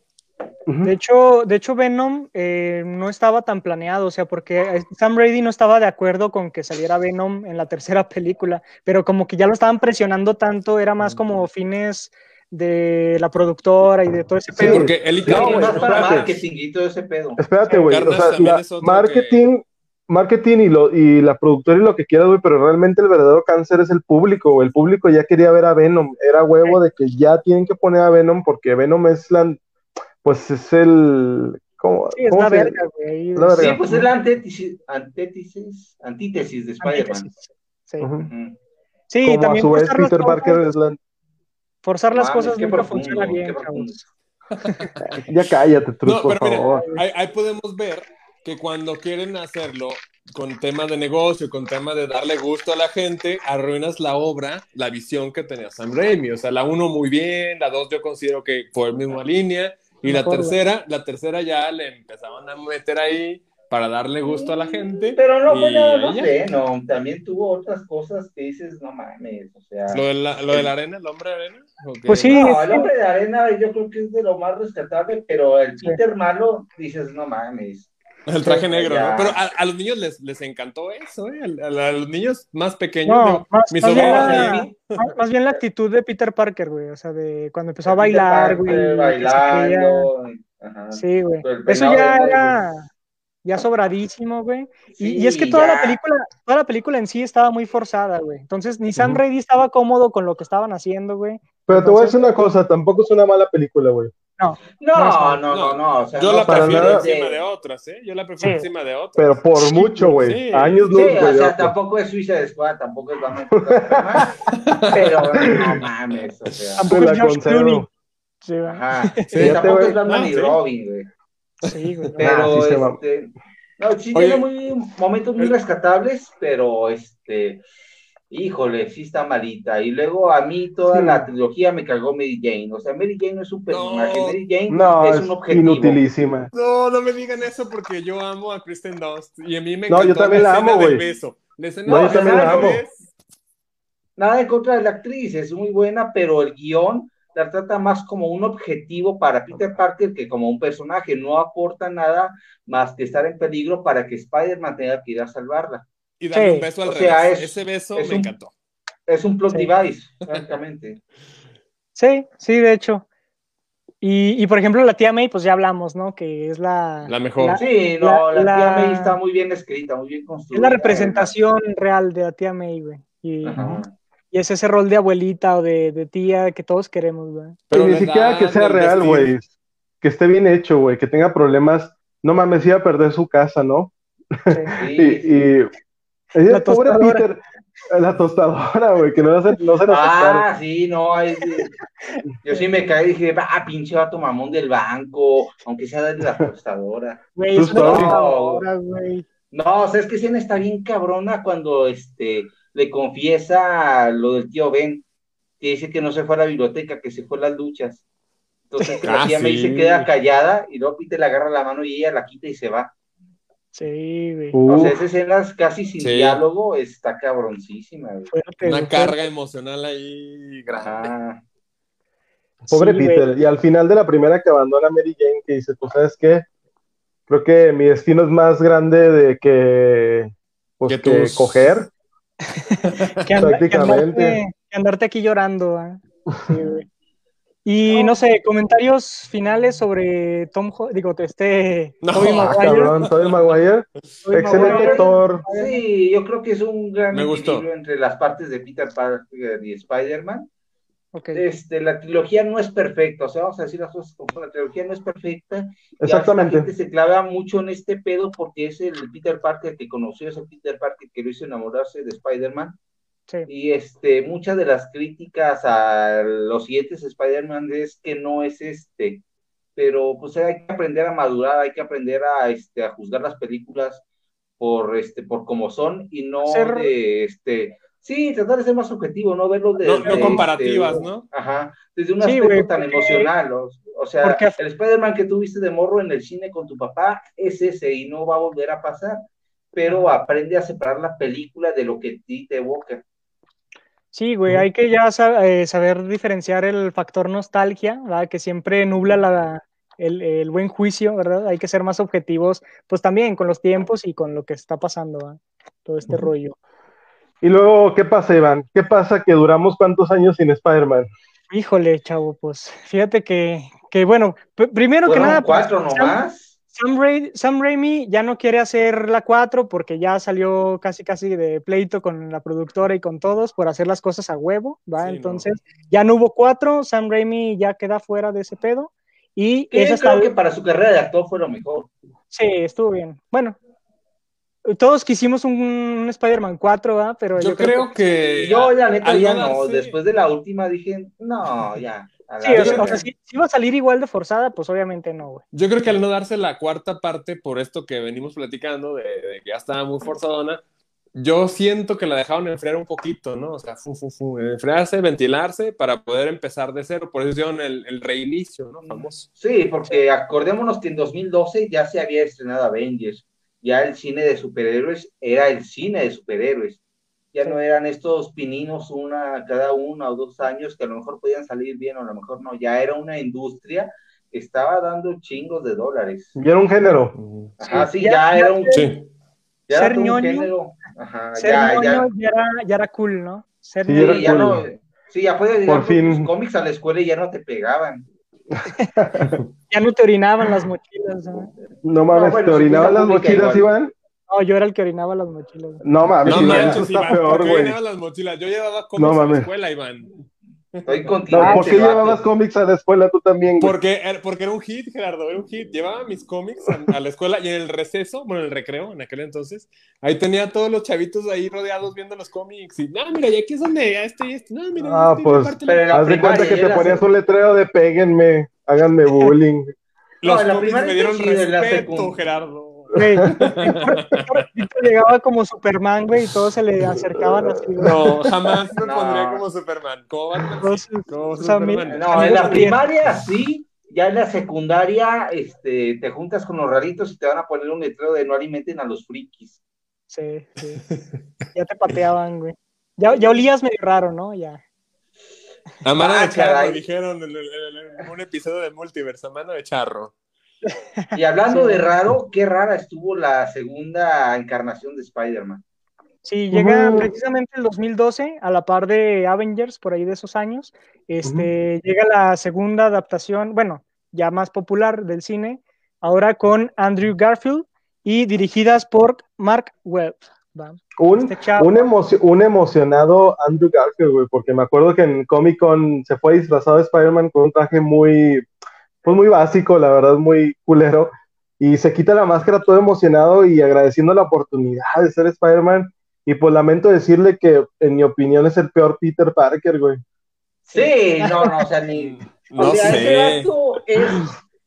De hecho, de hecho Venom eh, no estaba tan planeado, o sea, porque eh, Sam Brady no estaba de acuerdo con que saliera Venom en la tercera película, pero como que ya lo estaban presionando tanto, era más como fines de la productora y de todo ese Sí, pedo. porque él marketing y todo ese pedo. Espérate, güey. O sea, marketing, marketing y, lo, y la productora y lo que quieras, güey, pero realmente el verdadero cáncer es el público, güey. El público ya quería ver a Venom. Era huevo de que ya tienen que poner a Venom porque Venom es la. Pues es el. ¿Cómo, Sí, es cómo la se- verga, güey. La Sí, verga. pues es la antítesis, antítesis, antítesis de Spider-Man. Sí, Ujú. Ujú. Sí, Como a también su vez Peter cosas- Parker es la. forzar las Mames, cosas nunca profundo, funciona bien. Ya cállate, Truz, No, por favor. ahí, ahí podemos ver que cuando quieren hacerlo con tema de negocio, con tema de darle gusto a la gente, arruinas la obra, la visión que tenía Sam Raimi. O sea, la uno muy bien, la dos yo considero que fue la misma línea, y la Mejor, güey. tercera, la tercera ya le empezaron a meter ahí para darle gusto a la gente. Pero no fue nada ya. Venom, también tuvo otras cosas que dices, no mames, o sea. Lo de la, lo de la arena, el hombre arena. ¿o qué? Pues sí, No, el hombre de arena yo creo que es de lo más rescatable, pero el Peter malo dices, no mames. El traje negro, Ya. ¿no? Pero a, a los niños les, les encantó eso, ¿eh? A, a- a los niños más pequeños. No, digo, más, mi más bien la, Jamie, más- más bien la actitud de Peter Parker, güey. O sea, de cuando empezó a bailar, Parker güey. bailando. ajá. Sí, güey. Eso ya era ya sobradísimo, güey. Y, Sí, y es que toda ya. la película, toda la película en sí estaba muy forzada, güey. Entonces, ni Sam Ujú. Brady estaba cómodo con lo que estaban haciendo, güey. Pero te voy a Entonces- decir una cosa, tampoco es una mala película, güey. No, No, No, no, no, no. o sea, Yo no la prefiero nada. encima de otras, ¿eh? Yo la prefiero Sí. encima de otras. Pero por Sí, mucho, güey. sí. Años Sí, luz, o sea, otro. tampoco es Suiza de Squad, tampoco es Superman, pero no mames, o sea. Tampoco Te es la George. Clooney. sí. Ajá. Sí, Sí, tampoco es Batman Ah, y sí. Robin, güey. Sí, güey. no. Pero Ah, sí este, no, sí Oye. tiene muy, momentos muy rescatables, pero este, híjole, sí está malita. Y luego a mí toda Sí. la trilogía me cagó Mary Jane. O sea, Mary Jane no es un personaje, No. Mary Jane No, es es un objetivo. inutilísima. No, no me digan eso porque yo amo a Kristen Dunst y a mí me No, encantó yo también la escena amo, güey. beso. La escena No, yo también la amo. es- Nada en contra de la actriz, es muy buena, pero el guion la trata más como un objetivo para Peter Parker que como un personaje, no aporta nada más que estar en peligro para que Spider-Man tenga que ir a salvarla. Y darle Sí. un beso al sea, revés. es- Ese beso es me un- encantó. Es un plot Sí. device, francamente. Sí, sí, de hecho. Y, y, por ejemplo, la tía May, pues ya hablamos, ¿no? Que es la, La mejor. la- Sí, no, la, La- tía la- May está muy bien escrita, muy bien es construida. la representación real de la tía May, güey. Y, y es ese rol de abuelita o de, de tía que todos queremos, güey. Y ni siquiera que sea real, güey. Que esté bien hecho, güey. Que tenga problemas. No mames, iba a perder su casa, ¿no? Sí. Y, Sí. Ella, La pobre tostadora. Peter, la tostadora, güey, que no se, no se nos. Ah, sí, no, yo sí me caí y dije, ah, pinche vato mamón del banco, aunque sea de la apostadora. Güey, es una tostadora, güey. No, o sea, es que escena está bien cabrona cuando este le confiesa lo del tío Ben, que dice que no se fue a la biblioteca, que se fue a las luchas. Entonces que la Ah, tía sí. se queda callada y luego Peter le agarra la mano y ella la quita y se va. Sí, güey. O sea, Uf, esa escena es casi sin Sí. diálogo, está cabroncísima. güey. Fuerte, Una güey, carga emocional ahí grande. Ah, pobre Sí, güey. Peter. Y al final de la primera que abandona Mary Jane, que dice, pues, ¿sabes qué? Creo que mi destino es más grande de que, pues, Que que tus- coger. que, andarte, que andarte aquí llorando. ¿ah? Sí, güey. Y no sé, comentarios finales sobre Tom, Ho- digo, este No, Tobey Ah, Maguire. cabrón, Tobey Maguire. Excelente Maguire. actor. Sí, yo creo que es un gran equilibrio entre las partes de Peter Parker y Spider-Man. Ok. Este, la trilogía no es perfecta, o sea, vamos a decir las cosas como son, la trilogía no es perfecta. Exactamente. La gente se clava mucho en este pedo porque es el Peter Parker que conoció, es el Peter Parker que lo hizo enamorarse de Spider-Man. Sí. Y este, muchas de las críticas a los siguientes Spider-Man es que no es este, pero pues hay que aprender a madurar, hay que aprender a, este, a juzgar las películas por, este, por como son y no Ser- de, este, sí, tratar de ser más objetivo, no verlo de... No, no comparativas, este, ¿no? Ajá, desde un Sí, aspecto tan porque- emocional, o, o sea, porque- el Spider-Man que tuviste de morro en el cine con tu papá es ese y no va a volver a pasar, pero aprende a separar la película de lo que a ti te evoca. Sí, güey, hay que ya eh, saber diferenciar el factor nostalgia, ¿verdad? Que siempre nubla la, el, el buen juicio, ¿verdad? Hay que ser más objetivos, pues también con los tiempos y con lo que está pasando, ¿verdad? Todo este rollo. Y luego, ¿qué pasa, Iván? ¿Qué pasa que duramos cuántos años sin Spider-Man? Híjole, chavo, pues fíjate que, que bueno, primero que nada, pues, cuatro Sam- nomás. Sam, Ra- Sam Raimi ya no quiere hacer la 4 porque ya salió casi casi de pleito con la productora y con todos por hacer las cosas a huevo, ¿va? Sí, no. Entonces, ya no hubo 4, Sam Raimi ya queda fuera de ese pedo y yo está creo que para su carrera de actor fue lo mejor. Sí, estuvo bien. Bueno, todos quisimos un, un Spider-Man 4, ¿va? Pero Yo creo que. Yo, la neta, al ya no Después de la última dije, no, ya. Sí, o sea, o sea, si, si iba a salir igual de forzada, pues obviamente no, güey. Yo creo que al no darse la cuarta parte, por esto que venimos platicando, de, de que ya estaba muy forzadona, yo siento que la dejaron enfriar un poquito, ¿no? O sea, fu, fu, fu, enfriarse, ventilarse para poder empezar de cero. Por eso hicieron el, el reinicio, ¿no? Famoso. Sí, porque acordémonos que en 2012 ya se había estrenado Avengers. Ya el cine de superhéroes era el cine de superhéroes. Ya Sí. no eran estos pininos una cada uno o dos años que a lo mejor podían salir bien o a lo mejor no. Ya era una industria que estaba dando chingos de dólares. Y era un género. Ajá, sí, Ya- ya, ya era un, Sí. ya ser era un ñoño, género. Ajá, Ser ya, ya, moño ya, era, ya era cool, ¿no? Ser Sí, ñoño. ya cool. no, sí, ya puedes llegar Por tus cómics a la escuela y ya no te pegaban. Ya no te orinaban las mochilas, ¿no? No mames, No, bueno, ¿te orinaban las mochilas, igual. Iván? No, yo era el que orinaba las mochilas. güey. No mames, No Iván, manches, eso está Iván, ¿por peor, qué güey. llevabas las mochilas? Yo llevaba cómics No a la escuela, Iván. Estoy No, continuando. ¿Por qué llevabas cómics a la escuela tú también, güey? Porque, era- porque era un hit, Gerardo, era un hit. Llevaba mis cómics a, a la escuela y en el receso, bueno, en el recreo, en aquel entonces, ahí tenía a todos los chavitos ahí rodeados viendo los cómics. Y, no, mira, y aquí es donde este y este. No, mira, Ah, este, pues, parte la Haz de cuenta que ya te ponías un letrero de péguenme, háganme bullying. Los No, la cómics me dieron está la respeto, Gerardo. Güey, llegaba como Superman, güey, y todos se le acercaban así, güey. No, jamás me No. pondría como Superman. ¿Cómo Batman? Todos- Como o sea, Superman. mira- No, en la bien. primaria sí, ya en la secundaria este, te juntas con los raritos y te van a poner un letrero de no alimenten a los frikis. Sí, sí. Ya te pateaban, güey. Ya, ya olías medio raro, ¿no? Ya. A mano Ah, de charro, caray. dijeron en, en- en un episodio de Multiverse, a mano de charro. Y hablando Sí. de raro, qué rara estuvo la segunda encarnación de Spider-Man. Sí, llega Ujú. precisamente el 2012, a la par de Avengers, por ahí de esos años. Este, Llega la segunda adaptación, bueno, ya más popular del cine, ahora con Andrew Garfield y dirigidas por Mark Webb. Un, Este un, emocio- un emocionado Andrew Garfield, güey, porque me acuerdo que en Comic Con se fue disfrazado de Spider-Man con un traje muy, pues muy básico, la verdad, muy culero, y se quita la máscara todo emocionado y agradeciendo la oportunidad de ser Spider-Man, y pues lamento decirle que, en mi opinión, es el peor Peter Parker, güey. Sí, no, no, o sea, ni. No o sea, ese sé. vato es,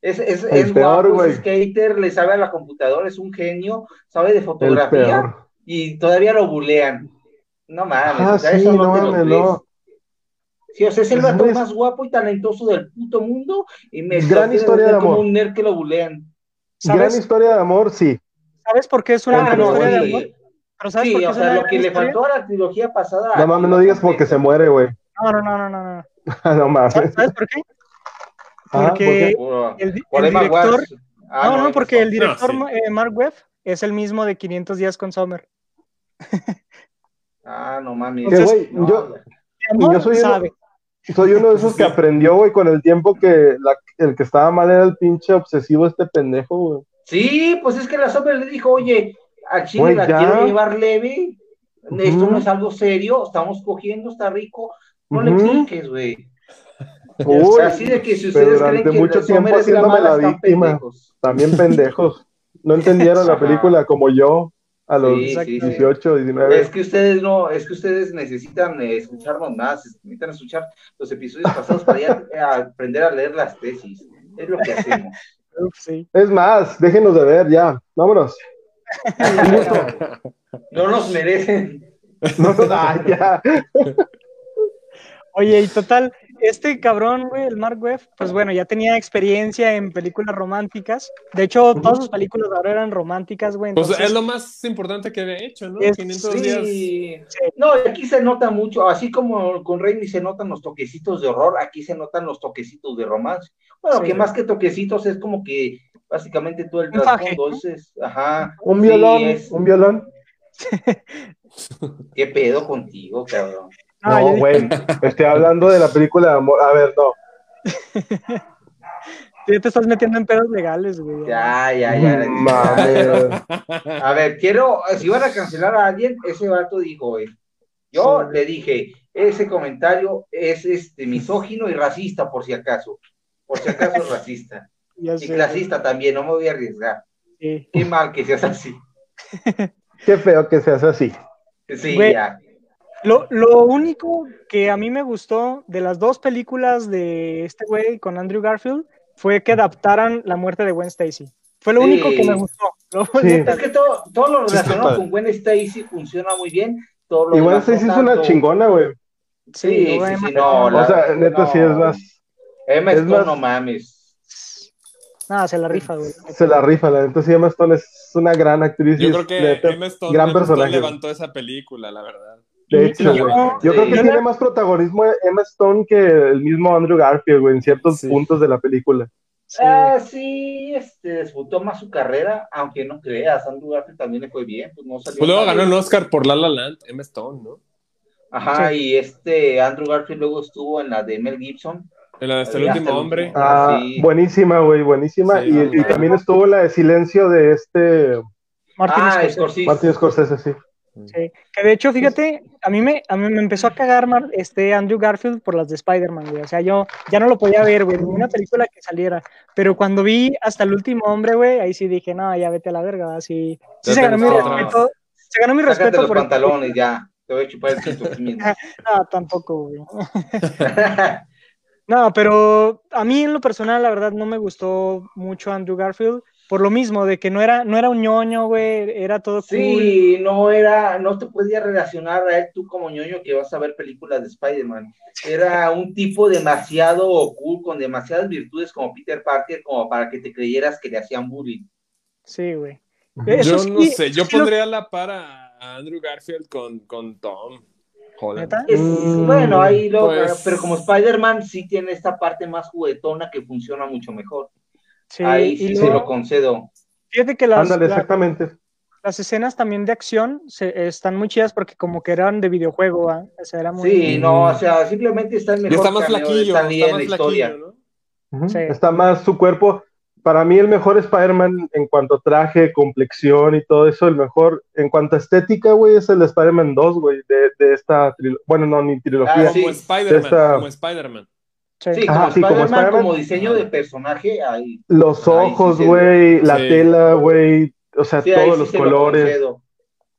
es, es, El es peor, guapo, güey. es skater, le sabe a la computadora, es un genio, sabe de fotografía y todavía lo bulean. No mames, Ah, o sea, sí, eso no, no mames, no. Sí, o sea, es el vato más guapo y talentoso del puto mundo y me Gran historia de vender como amor. un nerd que lo bulean. Gran ¿Sabes, historia de amor, sí. ¿Sabes por qué es una gran historia de sí. amor? ¿Pero sabes Sí, por qué o sea, lo que le faltó a la trilogía pasada. No mames, no digas porque se muere, güey. No, no, no, no, no. no. no mames. ¿Sabes por qué? Porque Por, el, director... Ah, no, no, porque el director No, sí. eh, Mark Webb es el mismo de 500 días con Summer. Ah, no mames. Güey, No, yo, amor, Yo soy sabe. Soy uno de esos que aprendió, güey, con el tiempo que la- el que estaba mal era el pinche obsesivo este pendejo, güey. Sí, pues es que la sombra le dijo, oye, al chile Güey, la ya. quiero llevar leve, esto no es algo serio, estamos cogiendo, está rico, no le cliques, güey. Uy, Así de que si ustedes creen que mucho tiempo la haciéndome mala, la víctima. pendejos. también pendejos. No entendieron la película como yo a los Sí, sí, sí. 18, 19. Es que ustedes no, es que ustedes necesitan eh, escucharnos más, necesitan escuchar los episodios pasados para ya eh, aprender a leer las tesis. Es lo que hacemos. Sí. Es más, déjenos de ver ya. Vámonos. No nos merecen. No, no, ah, ya. Oye, y total, este cabrón, güey, el Mark Webb, pues bueno, ya tenía experiencia en películas románticas. De hecho, todas sus películas ahora eran románticas, güey. Pues es lo más importante que había hecho, ¿no? Es- 500 días. Sí. No, aquí se nota mucho, así como con Raimi se notan los toquecitos de horror, aquí se notan los toquecitos de romance. Bueno, Sí. que más que toquecitos es como que básicamente todo el trasfondo es, es- ajá. Un Sí, violón, es- un violón. ¿Qué pedo contigo, cabrón? Ah, No, güey. Estoy hablando de la película de amor. A ver, no. ya te estás metiendo en pedos legales, güey. Ya, ya, ya. Mm, Mames. A ver, quiero, si van a cancelar a alguien, ese vato dijo, güey. Yo Sí. le dije, ese comentario es este misógino y racista, por si acaso. Por si acaso es racista. Ya Y sé, clasista también, no me voy a arriesgar. sí. Qué mal que seas así. Qué feo que seas así. Sí, Güey. ya. Lo, lo único que a mí me gustó de las dos películas de este güey con Andrew Garfield fue que adaptaran la muerte de Gwen Stacy. Fue lo Sí. único que me gustó. Sí. Es que todo, todo lo relacionado con Gwen Stacy funciona muy bien. Todo lo Igual demás Stacy es una chingona, güey. Sí, sí, no, sí, no. O sea, neta, no. sí es más. Emma es Stone, más- no mames. Nada, se la rifa, güey. Se la rifa, la neta. Sí, Emma Stone es una gran actriz. y Yo creo que neta, Emma Stone, gran Emma Stone personaje. levantó esa película, la verdad. De hecho, yo- Yo creo que yo tiene la- más protagonismo Emma Stone que el mismo Andrew Garfield, güey, en ciertos Sí. puntos de la película. Sí. Ah, sí, este, disputó más su carrera, aunque no creas, Andrew Garfield también le fue bien, pues no salió Pues luego ganó un Oscar por La La Land, Emma Stone, ¿no? Ajá, Sí. y este Andrew Garfield luego estuvo en la de Mel Gibson. En la de Hasta el último el hombre. Ah, sí. buenísima, güey, buenísima. Sí, y, también estuvo la de silencio de este Martin ah, Scorsese. Scorsese. Martin Scorsese, sí. Sí, que de hecho, fíjate, a mí me, a mí me empezó a cagar este Andrew Garfield por las de Spider-Man, güey. O sea, yo ya no lo podía ver, güey, ninguna película que saliera. Pero cuando vi hasta el último hombre, güey, ahí sí dije, no, ya vete a la verga, así. Sí Ya se ganó mi respeto. Se ganó mi Sácate respeto los por pantalones ya, te voy a chupar el. No, tampoco, güey. No, pero a mí en lo personal, la verdad, no me gustó mucho Andrew Garfield. Por lo mismo, de que no era, no era un ñoño, güey, era todo cool. Sí, no era, no te podías relacionar a él tú como ñoño que vas a ver películas de Spider-Man. Era un tipo demasiado cool, con demasiadas virtudes como Peter Parker, como para que te creyeras que le hacían bullying. Sí, güey. Eso yo sí, no sé, yo lo- pondría a la par a a Andrew Garfield con, con Tom. Es- Mm, bueno, ahí lo, pues- pero como Spider-Man sí tiene esta parte más juguetona que funciona mucho mejor. Sí, ahí y sí se lo concedo. fíjate que las, Ándale, la- exactamente. las escenas también de acción se, están muy chidas porque como que eran de videojuego, ¿ah? O sea, era muy... Sí, no, o sea, simplemente está el Ya mejor está más flaquillo, está en más la historia. Está más su cuerpo. Para mí el mejor Spider-Man en cuanto a traje, complexión y todo eso, el mejor en cuanto a estética, güey, es el de Spider-Man 2, güey, de, de esta trilogía. Bueno, no, ni trilogía. Ah, sí. Como Spider-Man, Esta- como Spider-Man. Sí. Como sí, como Spider-Man, Spider-Man. como diseño de personaje, ahí. Los ojos, güey, la Sí. tela, güey, o sea, todos sí los se colores.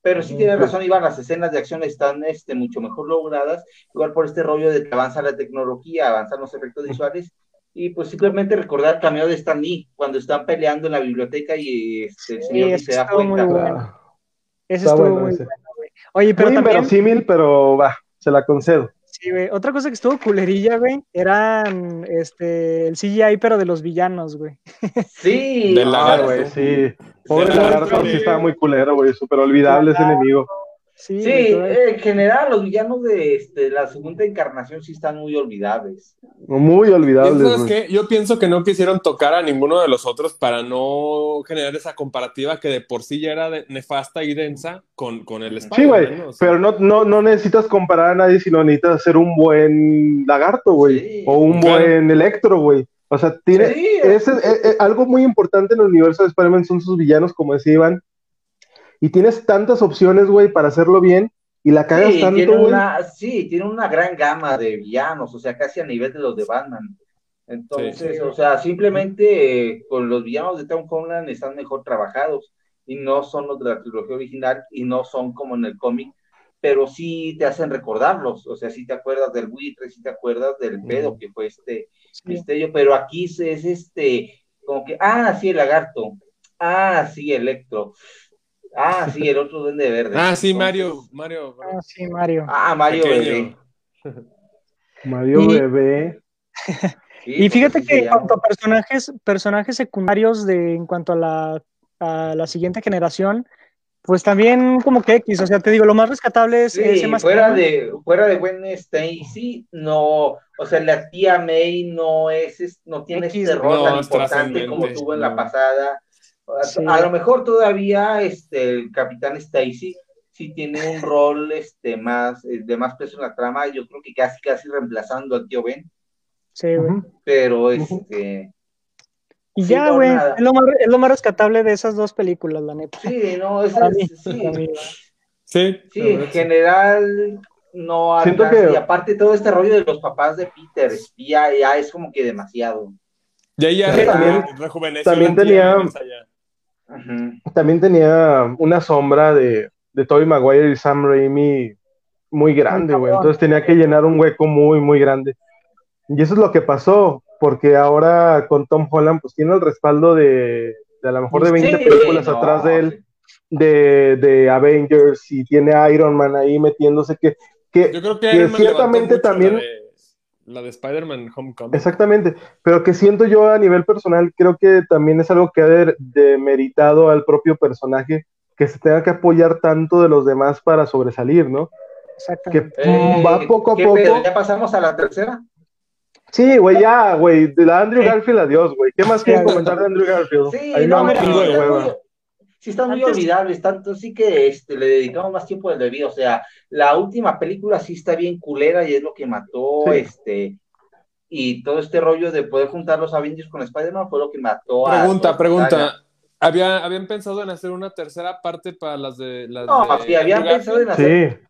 Pero sí tienes razón, Iván, las escenas de acción están este, mucho mejor logradas, igual por este rollo de que avanza la tecnología, avanzan los efectos visuales, y pues simplemente recordar el cameo de Stan Lee, cuando están peleando en la biblioteca y este, el señor eso se da cuenta. bueno. Ah, Ese está estuvo bueno muy ese. bueno, güey. Oye, pero Muy también, inverosímil, pero va, se la concedo. Sí, güey, otra cosa que estuvo culerilla, güey, eran este, el CGI, pero de los villanos, güey. Sí, Del ah, Ah, lagarto. güey, sí. Pobre lagarto, sí. sí estaba muy culero, güey, súper olvidable ese enemigo. Sí, Sí, güey, todo- en general los villanos de este, la segunda encarnación sí están muy olvidables. Muy ¿Y olvidable, ¿Sabes güey. qué? Yo pienso que no quisieron tocar a ninguno de los otros para no generar esa comparativa que de por sí ya era de- nefasta y densa con, con el Sí, Spider-Man. güey, ¿no? O sea, pero no, no, no necesitas comparar a nadie, sino necesitas hacer un buen lagarto, güey, Sí. o un Claro. buen electro, güey. O sea, tiene, Sí, es, es- es- algo muy importante en el universo de Spider-Man son sus villanos, como decía Iván, y tienes tantas opciones, güey, para hacerlo bien, y la cagas Sí, tanto, tiene güey. una, sí, tiene una gran gama de villanos, o sea, casi a nivel de los de Batman. Entonces, Sí. o sea, simplemente eh, con los villanos de Tom Holland están mejor trabajados y no son los de la trilogía original y no son como en el cómic, pero sí te hacen recordarlos, o sea, sí te acuerdas del buitre, sí te acuerdas del pedo que fue este sí. misterio, pero aquí es, es este, como que, ah, sí, el lagarto, ah, sí, Electro, ah, sí, el otro duende verde. Ah, sí, Mario, Mario. Ah, sí, Mario. Ah, Mario Pequeño. Bebé. Mario Y- Bebé. Sí, Y fíjate que en cuanto a personajes, personajes secundarios de, en cuanto a la, a la siguiente generación, pues también como que X, o sea, te digo, lo más rescatable es Sí, ese más fuera de, fuera de Gwen Stacy, no, o sea, la tía May no es, es- no tiene X, este rol no, tan es importante como tuvo en no. la pasada. A, Sí. a lo mejor todavía este, el Capitán Stacy sí tiene un rol este, más, eh, de más peso en la trama, yo creo que casi, casi reemplazando al tío Ben, Sí, güey. Pero este, Y Sí, ya, güey, es, lo más, es lo más rescatable de esas dos películas, la neta. sí, no, es, mí, sí. Sí, Sí, en sí. general no Siento alcanza, que- y aparte todo este rollo de los papás de Peter espía ya es como que demasiado. Ya re- también- rejuveneció también tenía- También tenía una sombra de, de Tobey Maguire y Sam Raimi muy grande, güey. Entonces tenía que llenar un hueco muy, muy grande. Y eso es lo que pasó, porque ahora con Tom Holland, pues tiene el respaldo de, de a lo mejor de 20 Sí, películas no, atrás de él, de, de Avengers, y tiene a Iron Man ahí metiéndose, que, que Yo creo que, Que Iron Man ciertamente también- de, la de Spider-Man Homecoming. Exactamente, pero que siento yo a nivel personal, creo que también es algo que ha de- demeritado al propio personaje, que se tenga que apoyar tanto de los demás para sobresalir, ¿no? Que Exactamente. mm, va poco a ¿qué poco. pedo? ¿Ya pasamos a la tercera? Sí, güey, ya, güey, de la Andrew Garfield, adiós, güey. ¿Qué más quieren comentar de Andrew Garfield? Sí, Ahí no, me mira, muy- sí están muy Antes- olvidables, tanto sí que este, le dedicamos más tiempo del debido. O sea, la última película sí está bien culera y es lo que mató, Sí. este, y todo este rollo de poder juntar los Avengers con Spider-Man fue lo que mató a. Pregunta, esta pregunta. saga. ¿Había, ¿Habían pensado en hacer una tercera parte para las de las No, de sí, habían pensado en hacer.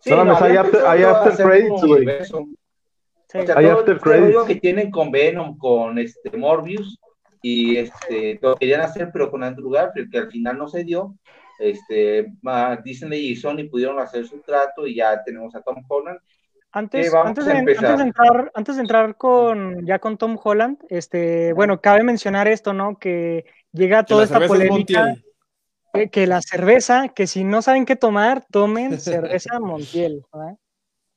Sí, No, mames, hay after- hay after credits, güey. Sí. O sea, Hay todo after este credits. que tienen con Venom, con este Morbius, y este, lo querían hacer, pero con Andrew Garfield, que al final no se dio. Este, Disney y Sony pudieron hacer su trato y ya tenemos a Tom Holland. Antes, vamos antes, de, antes de entrar, antes de entrar con ya con Tom Holland, este, bueno, cabe mencionar esto, ¿no? Que llega toda esta es polémica, Montiel. que, que la cerveza, que si no saben qué tomar, tomen cerveza Montiel, ¿verdad?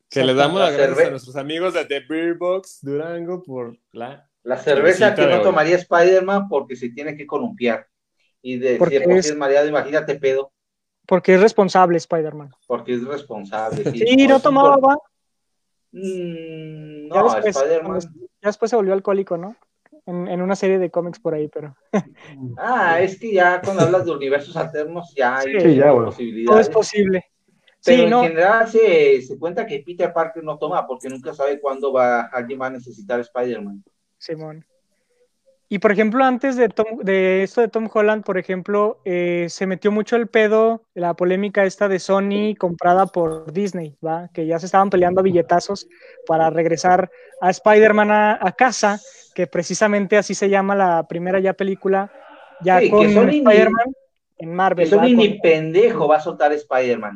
Que le damos las La gracias a nuestros amigos de The Beer Box Durango por la. La cerveza que no hoy. tomaría Spider-Man porque se tiene que columpiar. Y de, si Porque por es- es mareado, imagínate pedo. Porque es responsable Spider-Man. Porque es responsable. Sí, Sí, no tomaba, va. Mm, Ya no, después, Spider-Man. ya después se volvió alcohólico, ¿no? En, en una serie de cómics por ahí, pero Ah, es que ya cuando hablas de universos alternos ya hay Sí, ya, posibilidades. todo es posible. Pero Sí, en no, general se, se cuenta que Peter Parker no toma porque nunca sabe cuándo va, alguien va a necesitar Spider-Man. Simón. Y por ejemplo, antes de, Tom- de esto de Tom Holland, por ejemplo, eh, se metió mucho el pedo, la polémica esta de Sony comprada por Disney, ¿va? Que ya se estaban peleando a billetazos para regresar a Spider-Man a, a casa, que precisamente así se llama la primera ya película, ya Sí, con Spider-Man en Marvel. Sony ni pendejo va a soltar Spider-Man.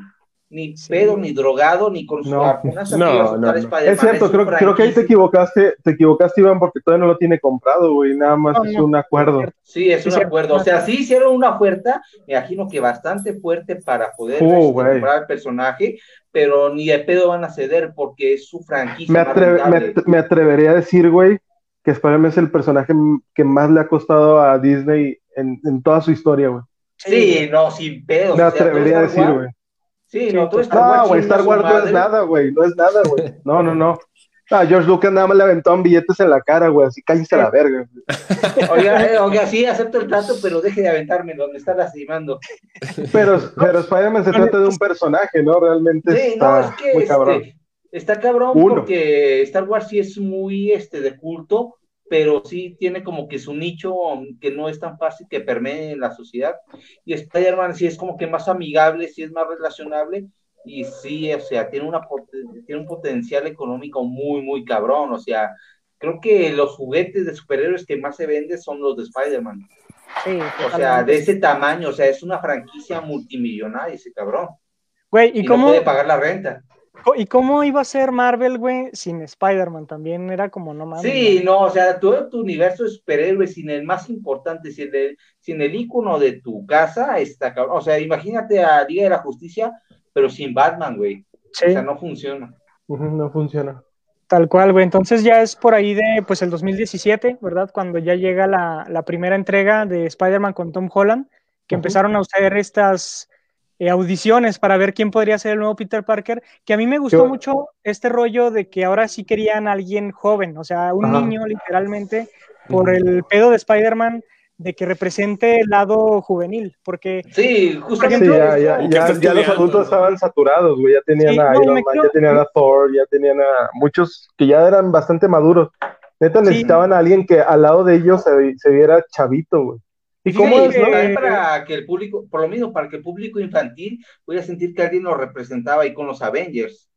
Ni Sí. pedo, ni drogado, ni con No. vacunas No, no, no. Es cierto, creo, creo que ahí te equivocaste, te equivocaste, Iván, porque todavía no lo tiene comprado, güey, nada más No, es no, un acuerdo. Sí, es un cierto. acuerdo. O sea, sí hicieron una oferta, me imagino que bastante fuerte para poder Uh, este, comprar el personaje, pero ni de pedo van a ceder porque es su franquicia. Me, atreve- me, atrevería a decir, güey, que Spider-Man es el personaje que más le ha costado a Disney en, en toda su historia, güey. Sí, no, sin pedos. Me o sea, todo atrevería a decir, güey. Sí, no, todo Star No, Wars güey, chinga Star Wars no es nada, güey, no es nada, güey. No, no, no. Ah, George Lucas nada más le aventó billetes en la cara, güey, así cállese a la verga. Oiga, eh, oiga, sí, acepto el trato, pero deje de aventarme, donde está lastimando. Pero, pero Spider-Man se trata de un personaje, ¿no? Realmente Sí, está no, es que muy cabrón. este, está cabrón Uno. porque Star Wars sí es muy este, de culto, pero sí tiene como que su nicho que no es tan fácil que permee en la sociedad. Y Spider-Man sí es como que más amigable, sí es más relacionable y sí, o sea, tiene, una, tiene un potencial económico muy, muy cabrón. O sea, creo que los juguetes de superhéroes que más se venden son los de Spider-Man. Sí, O sea, de ese tamaño, o sea, es una franquicia multimillonaria ese cabrón. Güey, Y, ¿y no cómo, puede pagar la renta. ¿Y cómo iba a ser Marvel, güey, sin Spider-Man? También era como, no mames. Sí, ¿no? o sea, todo tu universo de superhéroes sin el más importante, sin el, sin el ícono de tu casa, está cabrón. O sea, imagínate a Liga de la Justicia, pero sin Batman, güey. Sí, O sea, no funciona. No funciona. tal cual, güey. Entonces ya es por ahí de, pues, el 2017, ¿verdad? Cuando ya llega la, la primera entrega de Spider-Man con Tom Holland, que empezaron a usar estas eh, audiciones para ver quién podría ser el nuevo Peter Parker, que a mí me gustó Yo- mucho este rollo de que ahora sí querían a alguien joven, o sea, un Ajá. niño literalmente, por el pedo de Spider-Man, de que represente el lado juvenil, porque Sí, Sí, justamente. ya, ya, ¿Y qué ya, está ya los adultos estaban saturados, güey. Ya tenían Sí, a Iron Man, creo- ya tenían a Thor, ya tenían a muchos que ya eran bastante maduros. Neta, Sí. necesitaban a alguien que al lado de ellos se, se viera chavito, güey. ¿Y Sí, cómo es, no? también para que el público, por lo mismo, para que el público infantil pudiera sentir que alguien lo representaba ahí con los Avengers.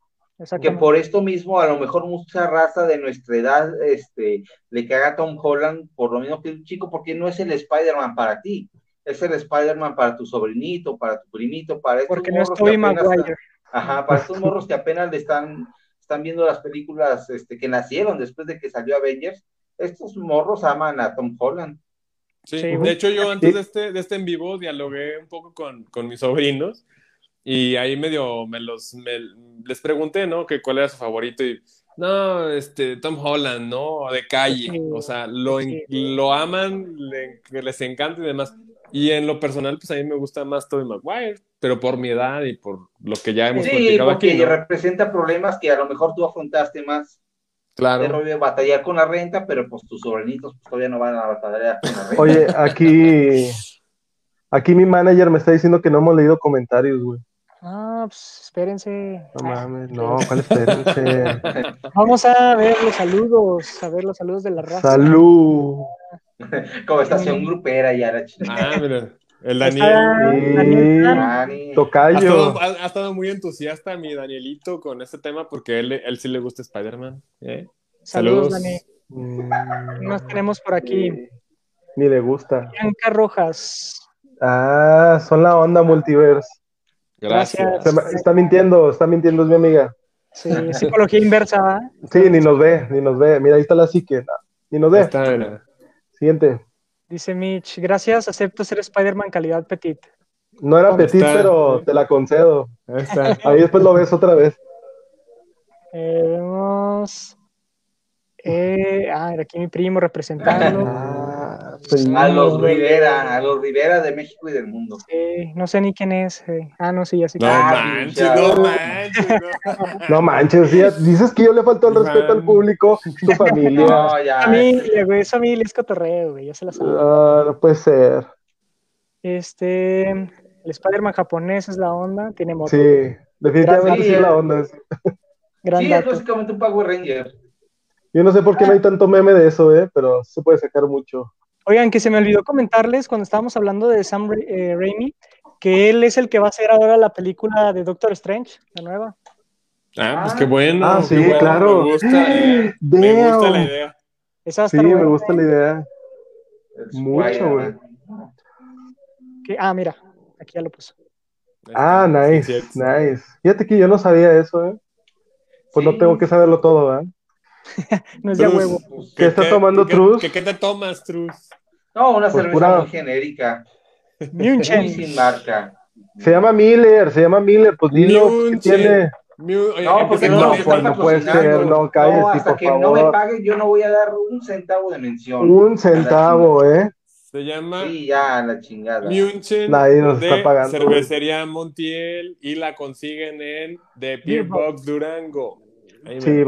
que por esto mismo a lo mejor mucha raza de nuestra edad este, le caga a Tom Holland por lo mismo que un chico, porque no es el Spider-Man para ti, es el Spider-Man para tu sobrinito, para tu primito, para estos porque no morros Tobey que apenas-. Ajá, para estos morros que apenas le están, están viendo las películas este, que nacieron después de que salió Avengers, estos morros aman a Tom Holland. Sí, Sí, de hecho yo antes Sí. de este, de este en vivo dialogué un poco con, con mis sobrinos y ahí medio me los me- les pregunté, ¿no? Que cuál era su favorito y no, este Tom Holland, ¿no? De calle, Sí, o sea, lo, lo aman, le- que les encanta y demás. Y en lo personal, pues a mí me gusta más Tobey Maguire, pero por mi edad y por lo que ya hemos Sí, platicado porque aquí, ¿no? representa problemas que a lo mejor tú afrontaste más. Claro. rollo de batallar con la renta, pero pues tus sobrinitos pues, todavía no van a batallar con la renta. Oye, aquí, aquí mi manager me está diciendo que no hemos leído comentarios, güey. Ah, pues espérense. No mames, no, ¿cuál espérense? Vamos a ver los saludos, a ver los saludos de la raza. Salud. Como estación grupera ya la chingada. Ah, mira, el Daniel. Ha Tocayo. estado, ha- ha estado muy entusiasta mi Danielito con este tema porque él, él sí le gusta Spider-Man. ¿eh? Saludos, Saludos. Dani. Mm, ¿Qué más tenemos por aquí? Ni le gusta. Bianca Rojas. Ah, son la onda multiverse. Gracias. Se me- está mintiendo, está mintiendo, es mi amiga. Sí, psicología inversa. ¿va? Sí, ni nos ve, ni nos ve. Mira, ahí está la psique. Ni nos ve. está. Siguiente. Dice Mitch, gracias, acepto ser Spider-Man calidad petit. No era ¿Dónde petit, está? pero te la concedo. Ahí está. Ahí después lo ves otra vez. Eh, vemos. Eh, ah, era aquí mi primo representando. Ah, Sí. A los Rivera, a los Rivera de México y del mundo. Eh, no sé ni quién es. eh. Ah, no, sí, ya sí. No Ah, manches, no manches. no. No manches, ya dices que yo le faltó el respeto al público, tu familia. No, ya. Familia, güey, es familia, es cotorreo, güey, ya se la sabe. Ah, no puede ser. Este, el Spider-Man japonés es la onda, tiene moto. Sí, definitivamente sí Sí, es la onda. Gran Sí, es básicamente un Power Ranger. Yo no sé por qué no hay tanto meme de eso, ¿eh? pero se puede sacar mucho. Oigan, que se me olvidó comentarles cuando estábamos hablando de Sam Ra- eh, Raimi, que él es el que va a hacer ahora la película de Doctor Strange, la nueva. Ah, pues qué bueno. Ah, sí, bueno, claro. Me gusta, eh, me gusta la idea. Esa va a Sí, me gusta la idea. Mucho. Que- ah, mira, aquí ya lo puso. Ah, Sí, nice, nice. Fíjate que yo no sabía eso, ¿eh? Pues no tengo que saberlo todo, ¿eh? No es de a Trus, huevo. ¿Qué está tomando Trus? ¿Qué, qué te tomas, Trus? No, una Pues cerveza pura- muy genérica, München. sin marca. Se llama Miller, se llama Miller, pues dilo, ¿qué München. tiene? Oye, No, porque no, No, pues puede ser, no, cállate, No, hasta por que no me paguen, yo no voy a dar un centavo de mención. Un centavo, ¿eh? Se llama Sí, ya, la chingada. München Nadie nos de está pagando. Cervecería Montiel y la consiguen en The Beer Box Durango. Ahí Sí, me-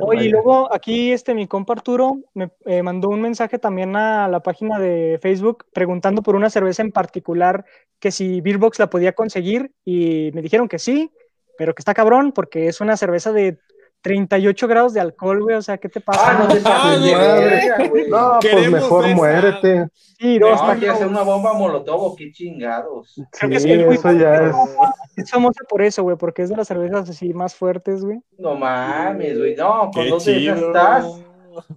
Oye, y luego aquí este mi compa Arturo me eh, mandó un mensaje también a la página de Facebook preguntando por una cerveza en particular que si Beerbox la podía conseguir y me dijeron que sí, pero que está cabrón porque es una cerveza de 38 grados de alcohol, güey, o sea, ¿qué te pasa? Ah, no te Ah, madre. verga, güey. No, pues mejor esa. muérete. Sí, no, No, quiere hacer una bomba molotov, qué chingados. Creo que Sí, sí, güey. eso ya es. Es famosa por eso, güey, porque es de las cervezas así más fuertes, güey. No mames, güey. No, con dos chido. estás,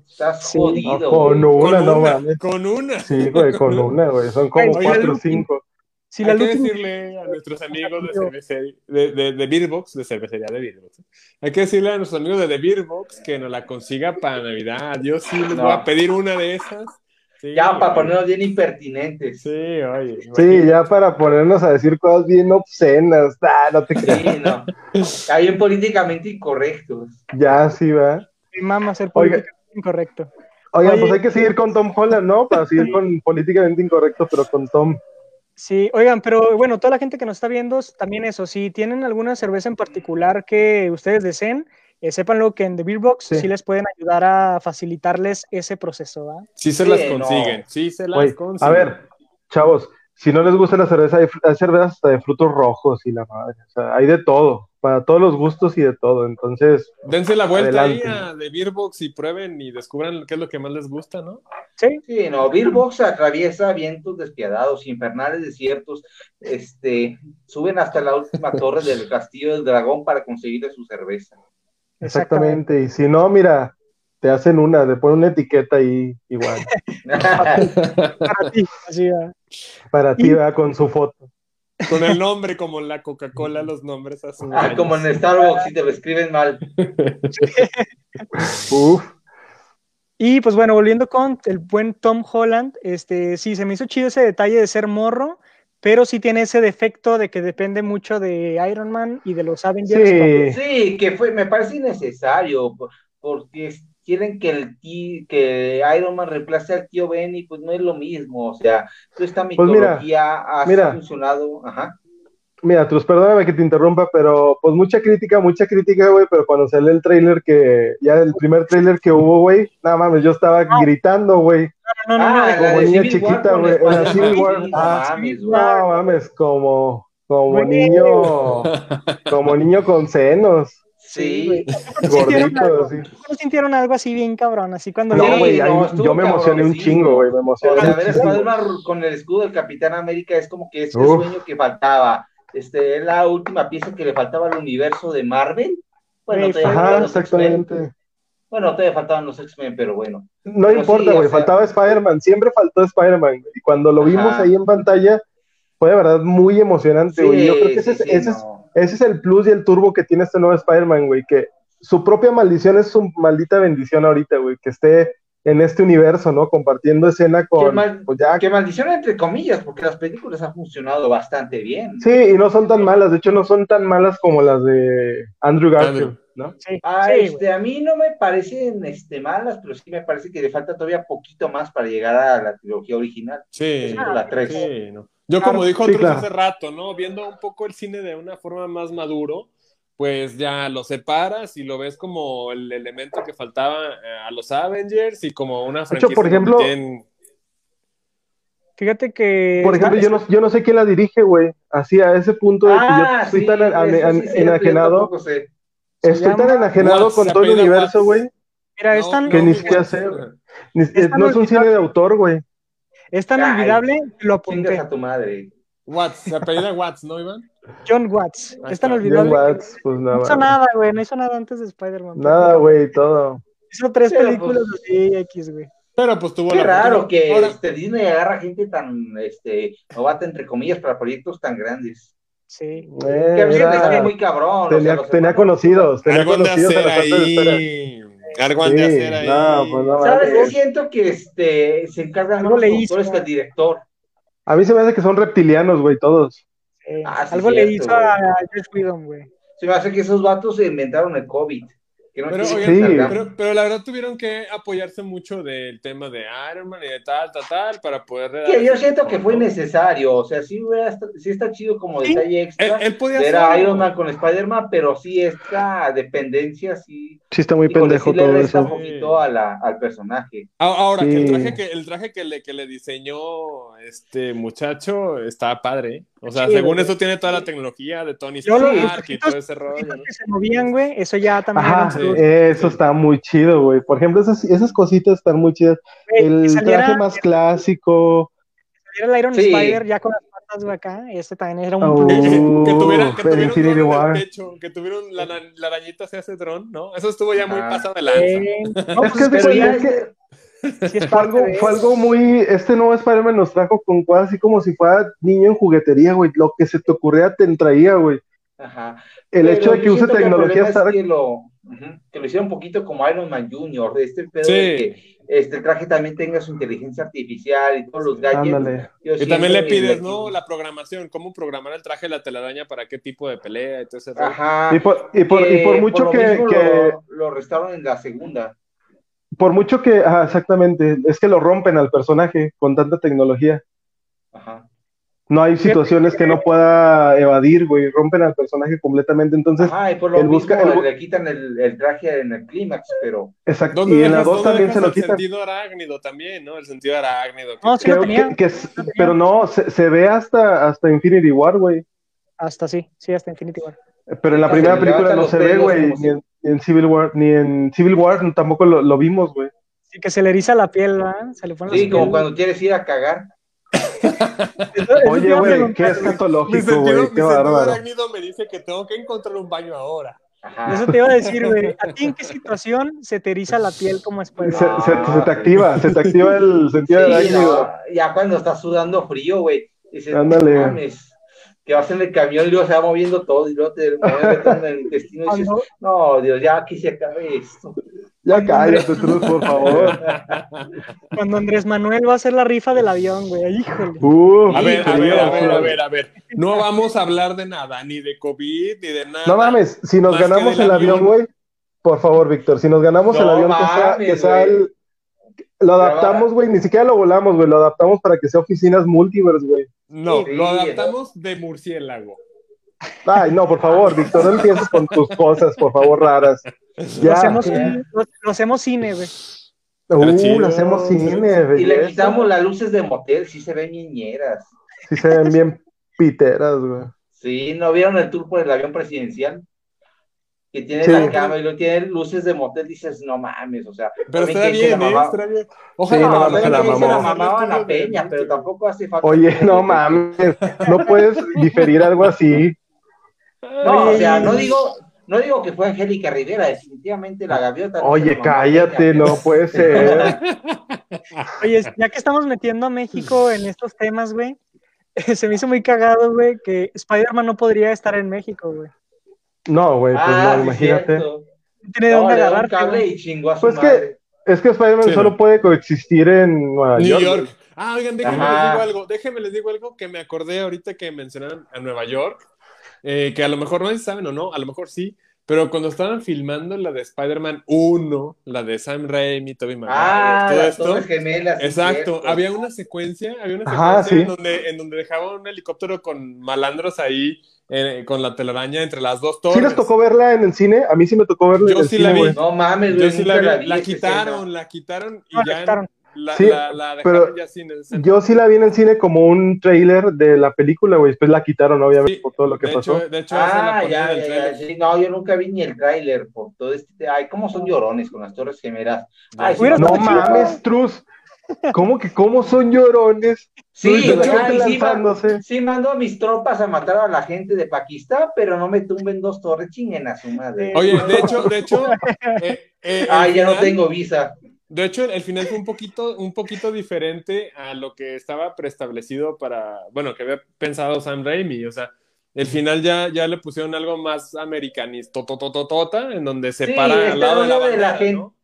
estás Sí. jodido. No, con una, Con no una, mames. con una. Sí, güey, con una, güey. Son como Oye, cuatro o cinco. Si la Hay que decirle a nuestros amigos de cervecería, de, de, de Beerbox, de cervecería de Beerbox. Hay que decirle a nuestros amigos de The Beerbox que nos la consiga para Navidad. Yo sí les No. voy a pedir una de esas. Sí, Ya, para ponernos bien impertinentes. Sí, oye. Sí, ya para ponernos a decir cosas bien obscenas. Ah, no te creas. Sí, no. Hay bien políticamente incorrectos. Ya, sí, va. me mama ser Oiga. políticamente incorrecto. Oigan, Oye. pues hay que seguir con Tom Holland, ¿no? Para seguir con políticamente incorrecto, pero con Tom. Sí, oigan, pero bueno, toda la gente que nos está viendo, también eso, si tienen alguna cerveza en particular que ustedes deseen, eh, sépanlo que en The Beer Box sí. Sí. les pueden ayudar a facilitarles ese proceso, ¿va? Sí se Sí, las no. consiguen. Sí se las consiguen. a ver, chavos, si no les gusta la cerveza, hay, hay cervezas hasta de frutos rojos y la madre. O sea, hay de todo, para todos los gustos y de todo. Entonces, Dense la vuelta Adelante. ahí a The Beerbox y prueben y descubran qué es lo que más les gusta, ¿no? Sí, Sí, no, Beerbox atraviesa vientos despiadados, infernales desiertos, este, suben hasta la última torre del castillo del dragón para conseguirle su cerveza. exactamente. Y si no, mira, te hacen una, te ponen una etiqueta ahí igual. Para ti, así, ¿va? Para ti, va, con su foto. Con el nombre como la Coca-Cola, los nombres a su Ah, como en Starbucks, si te lo escriben mal. Uf, Y pues bueno, volviendo con el buen Tom Holland, este, sí, se me hizo chido ese detalle de ser morro, pero sí tiene ese defecto de que depende mucho de Iron Man y de los Avengers. sí. Sí, que fue, me parece innecesario, por- porque es- quieren que el tí- que Iron Man reemplace al tío Ben y pues no es lo mismo, o sea, toda esta Pues mira, mitología ha mira. funcionado, ajá. Mira, Trus, perdóname que te interrumpa, pero pues mucha crítica, mucha crítica, güey, pero cuando salió el tráiler que, ya el primer tráiler que hubo, güey, nada mames, yo estaba gritando, güey, No, no, no, Ah, como la de niña chiquita, güey, la Civil War, no ah, mames, no como, como niño, como niño con senos, Sí, gordito. ¿No sintieron algo así bien cabrón? Así cuando No, güey, no, yo me emocioné un cabroncísimo. chingo, güey, me emocioné un ver con el escudo del Capitán América es como que es el sueño que faltaba, este, es la última pieza que le faltaba al universo de Marvel, bueno, Sí, Ajá, exactamente. bueno, todavía faltaban los X-Men, pero bueno, No Pero importa, sí, o güey, sea- faltaba Spider-Man, siempre faltó Spider-Man, y cuando lo vimos Ajá. ahí en pantalla, fue de verdad muy emocionante, güey, Sí, yo creo que ese, sí, es, sí, ese es. Ese es el plus y el turbo que tiene este nuevo Spider-Man, güey, que su propia maldición es su maldita bendición ahorita, güey, que esté en este universo, ¿no? Compartiendo escena con, mal- pues ya, Que maldición entre comillas, porque las películas han funcionado bastante bien. sí, y no son tan malas, de hecho no son tan malas como las de Andrew Garfield. Andrew. ¿no? Sí, Ah, sí, güey. este, a mí no me parecen este, malas, pero sí me parece que le falta todavía poquito más para llegar a la trilogía original. Sí, Ah, la tres. sí, no. Yo como dijo Sí, claro. hace rato, ¿no? Viendo un poco el cine de una forma más maduro, pues ya lo separas y lo ves como el elemento que faltaba eh, a los Avengers y como una hecho, franquicia por ejemplo, Fíjate que. Por ejemplo, yo no, yo no sé quién la dirige, güey. Así a ese punto de que Ah, yo estoy sí, tan sí, enajenado, estoy tan enajenado con todo el universo, güey. Mira, es No, tan, no, que ni no, siquiera. Ni- Es tan no es un cine de autor, güey. Es tan Ay. olvidable que lo apunté. a tu madre. Watts, se apellida Watts, ¿no, Iván? John Watts. Ahí Es tan olvidable. John Watts, pues No nada. hizo nada, güey. No hizo nada antes de Spider-Man. Nada, güey, todo. Hizo tres Pero, películas pues, así, X, güey. Pero pues tuvo Qué la raro oportunidad. que Ahora, este, Disney agarra gente tan este, novata, entre comillas, para proyectos tan grandes. Sí. Eh, Que a muy cabrón. o tenía, sea, conocidos, tenía de conocidos hacer de ahí. Algo han de hacer ahí. no, pues no ¿Sabes? Yo siento que este, se encargan más los le productores que el director. A mí se me hace que son reptilianos, güey, todos. sí. Ah, sí, Algo le hizo a Josh Whedon, güey. Se me hace que esos vatos se inventaron el COVID. Que no Pero, la verdad tuvieron que apoyarse mucho del tema de Iron Man y de tal, tal, tal, para poder... Que yo siento que fue necesario, o sea, sí, hubiera sí está chido como Sí. detalle extra Él, él podía ver a. Iron Man con Spider-Man, pero sí esta dependencia, sí, Sí está muy pendejo todo resta un eso. poquito a la, al personaje. Ah, Ahora, que el traje que, el traje que le, que le diseñó este muchacho está padre. O sea, Sí, según güey. eso tiene toda la tecnología de Tony Stark y todo ese rollo. ¿no? que se movían, güey. Eso ya también Ajá, sí. eso Sí. está muy chido, güey. Por ejemplo, esas, esas cositas están muy chidas. Güey, que El saliera, traje más clásico. saliera el Iron Sí. Spider ya con las patas, güey, acá. Este también era un Oh. Que, que- que que un el pecho, que tuviera un- la, la arañita se hace dron, ¿no? Eso estuvo ya muy Ajá. pasado de lanza. Eh, no, Es pues, que es cuenta ya es que sí es fue algo, fue algo muy. Este nuevo Spider-Man nos trajo con cosas así como si fuera niño en juguetería, güey. Lo que se te ocurría te traía, güey. Ajá. El Pero hecho de que use tecnología es que lo, que lo hicieron un poquito como Iron Man Jr., de este pedo Sí. de que este el traje también tenga su inteligencia artificial y todos los gadgets. Yo Y también le pides, ¿no? La programación, cómo programar el traje de la telaraña para qué tipo de pelea y todo ese. Ajá. Y por, y por, y por mucho lo que, mismo que- Lo, lo restaron en la segunda. Por mucho que, ah, exactamente, es que lo rompen al personaje con tanta tecnología. Ajá. No hay situaciones que no pueda evadir, güey. Rompen al personaje completamente. Entonces, Ajá, y por lo él mismo busca- él le quitan el, el traje en el clímax, pero exacto. ¿Dónde Y en la dejas, 2 dónde también se lo el quitan. sentido arácnido también, ¿no? El sentido arácnido. que- No, sí Creo tenía. que, que es- pero no, se, se ve hasta, hasta Infinity War, güey. Hasta sí, sí, hasta Infinity War. Pero en la Hasta primera película no se ve, güey. En, Civil War, ni en Civil War tampoco lo, lo vimos, güey. Sí, que se le eriza la piel, ¿verdad? Se le pone sí, como cuando quieres ir a cagar. Oye, güey, qué escatológico, güey. mi Qué sentido bárbaro. arácnido me dice que tengo que encontrar un baño ahora. Ajá. Eso te iba a decir, güey. ¿A ti en qué situación se te eriza la piel como Se, Spider? se- se te activa, se te activa el sentido Sí, arácnido. no, ya cuando estás sudando frío, güey. Ándale. Que vas en el camión y luego se va moviendo todo y luego te en el intestino y dices, Cuando, no, Dios, ya aquí se acabe esto. Ya cállate, Truz, por favor. cuando Andrés Manuel va a hacer la rifa del avión, güey. Híjole. A ver, a ver, a ver, a ver, a ver. No vamos a hablar de nada, ni de COVID, ni de nada. No mames, si nos Más ganamos el avión, güey, por favor, Víctor, si nos ganamos el avión, que sea, mames, que sea güey. el- Lo adaptamos, güey, ni siquiera lo volamos, güey, lo adaptamos para que sea oficinas multiverse, güey. No, Sí, lo adaptamos de murciélago. Ay, no, por favor, Víctor, no empieces con tus cosas, por favor, raras. Lo Ya, hacemos, ya. un- lo, lo hacemos cine, güey. uh, lo hacemos cine, Y le quitamos las luces de motel, sí se ven niñeras. Sí se ven bien piteras, güey. Sí, ¿no vieron el tour por el avión presidencial? Que tiene Sí. la cama y luego tiene luces de motel, dices, no mames, o sea. Pero estará bien, ¿eh? mamá- Estará bien. Sí, Ojalá no, No, no, también se la que se la a Peña, pero tampoco hace falta. Oye, no mames, no puedes diferir algo así. No, o sea, no digo, no digo que fue Angélica Rivera, definitivamente la gaviota. Oye, a cállate, no puede ser. Oye, ya que estamos metiendo a México en estos temas, güey, se me hizo muy cagado, güey, que Spider-Man no podría estar en México, güey. No, güey, pues Ah, no, imagínate. cierto. Tiene de No, dónde cable güey. y chingó a su Pues que- madre. Es que Spider-Man Sí, solo no. puede coexistir en Nueva New York. York. Ah, oigan, déjenme Ajá. les digo algo. Déjenme les digo algo que me acordé ahorita que mencionaron a Nueva York. eh, que a lo mejor no sé si saben o no, a lo mejor sí, Pero cuando estaban filmando la de Spider-Man 1, la de Sam Raimi, Tobey Maguire, Ah, todo las esto. Gemelas. Exacto, cierto. había una secuencia, había una Ajá, secuencia sí. en, donde, en donde dejaba un helicóptero con malandros ahí, eh, con la telaraña entre las dos torres. ¿Sí les tocó verla en el cine? A mí sí me tocó verla Yo en el sí cine, la vi. güey. No mames, Yo güey. sí nunca la vi, la quitaron, la quitaron y No, la ya quitaron. la, Sí, la, la dejaron pero ya sin. Yo sí la vi en el cine como un trailer de la película, güey. Después la quitaron, obviamente, Sí, por todo lo que de pasó. Hecho, de hecho, Ah, ya, ya, trailer. ya, sí. No, yo nunca vi ni el tráiler por todo este. Ay, cómo son llorones con las Torres Gemelas. Ay, sí, No mames, Trus. ¿Cómo que cómo son llorones? Sí, sí, mando a mis tropas a matar a la gente de Pakistán, pero no me tumben dos torres, chinguen a su madre. Oye, de hecho, de hecho, eh, eh, Ay, el ya no tengo visa. De hecho, el final fue un poquito, un poquito diferente a lo que estaba preestablecido para, bueno, que había pensado Sam Raimi. O sea, el final ya, ya le pusieron algo más americanista, totototota, en donde se Sí, para al lado de la de gente. ¿no?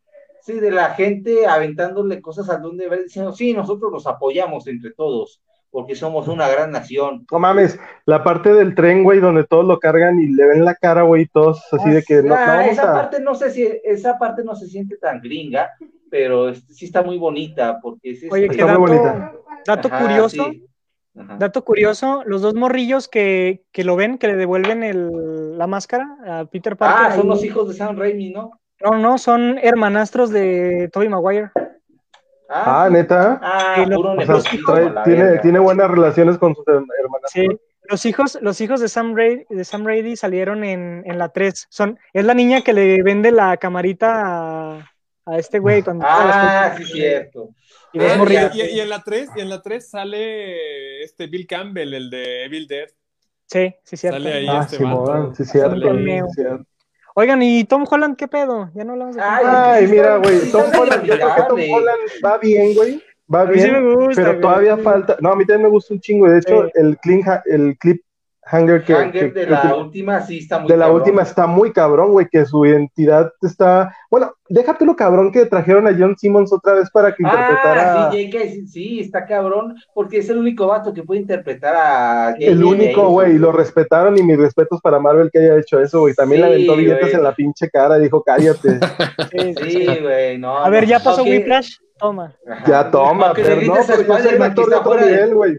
Sí, de la gente aventándole cosas al donde ver, diciendo, sí, nosotros los apoyamos entre todos, porque somos una gran nación. No mames, la parte del tren, güey, donde todos lo cargan y le ven la cara, güey, y todos así de que no, no Ah, vamos esa a. parte no sé si, esa parte no se siente tan gringa, pero este, sí está muy bonita, porque es Oye, este- Está muy dato, bonita. dato Ajá, curioso, sí. Ajá. dato curioso, los dos morrillos que, que lo ven, que le devuelven el, la máscara a Peter Parker. Ah, son ahí- los hijos de Sam Raimi, ¿no? No, no, son hermanastros de Tobey Maguire. Ah, sí. neta. Ah, puro O sea, trae- tiene, tiene buenas relaciones con sus herm- hermanas. Sí, los hijos, los hijos de Sam Raimi, de Sam salieron en, en la 3. Son, es la niña que le vende la camarita a, a este güey cuando Ah, sí, cierto. y Ah, y, y- y en la 3, y en la 3 sale este Bill Campbell, el de Evil Dead. Sí, sí, cierto. Sale ahí Ah, este sí. Modan, sí, cierto. Sale ahí. Cameo. sí, cierto. Oigan, ¿y Tom Holland qué pedo? Ya no hablamos de Tom Ay, Holland. Ay, mira, güey, Tom Holland, yo creo que Tom. Holland va bien, güey, va A mí sí bien, me gusta, pero güey. todavía falta, no, a mí también me gusta un chingo, de hecho, Sí. el, clean ha- el clip hanger que, Hanger que- de que- la última sí está muy de la cabrón. última está muy cabrón, güey, que su identidad está, bueno, déjate lo cabrón que trajeron a John Simmons otra vez para que interpretara Ah, sí, J.K. sí, sí, está cabrón, porque es el único vato que puede interpretar a J.J. el único, güey, y lo respetaron y mis respetos para Marvel que haya hecho eso, güey, también le aventó billetes güey. en la pinche cara, dijo, cállate, Sí, sí, güey, no. A ver, ya pasó Aunque- Whiplash. Toma. Ya toma, Aunque pero no, pero yo soy que actor de- nivel, güey,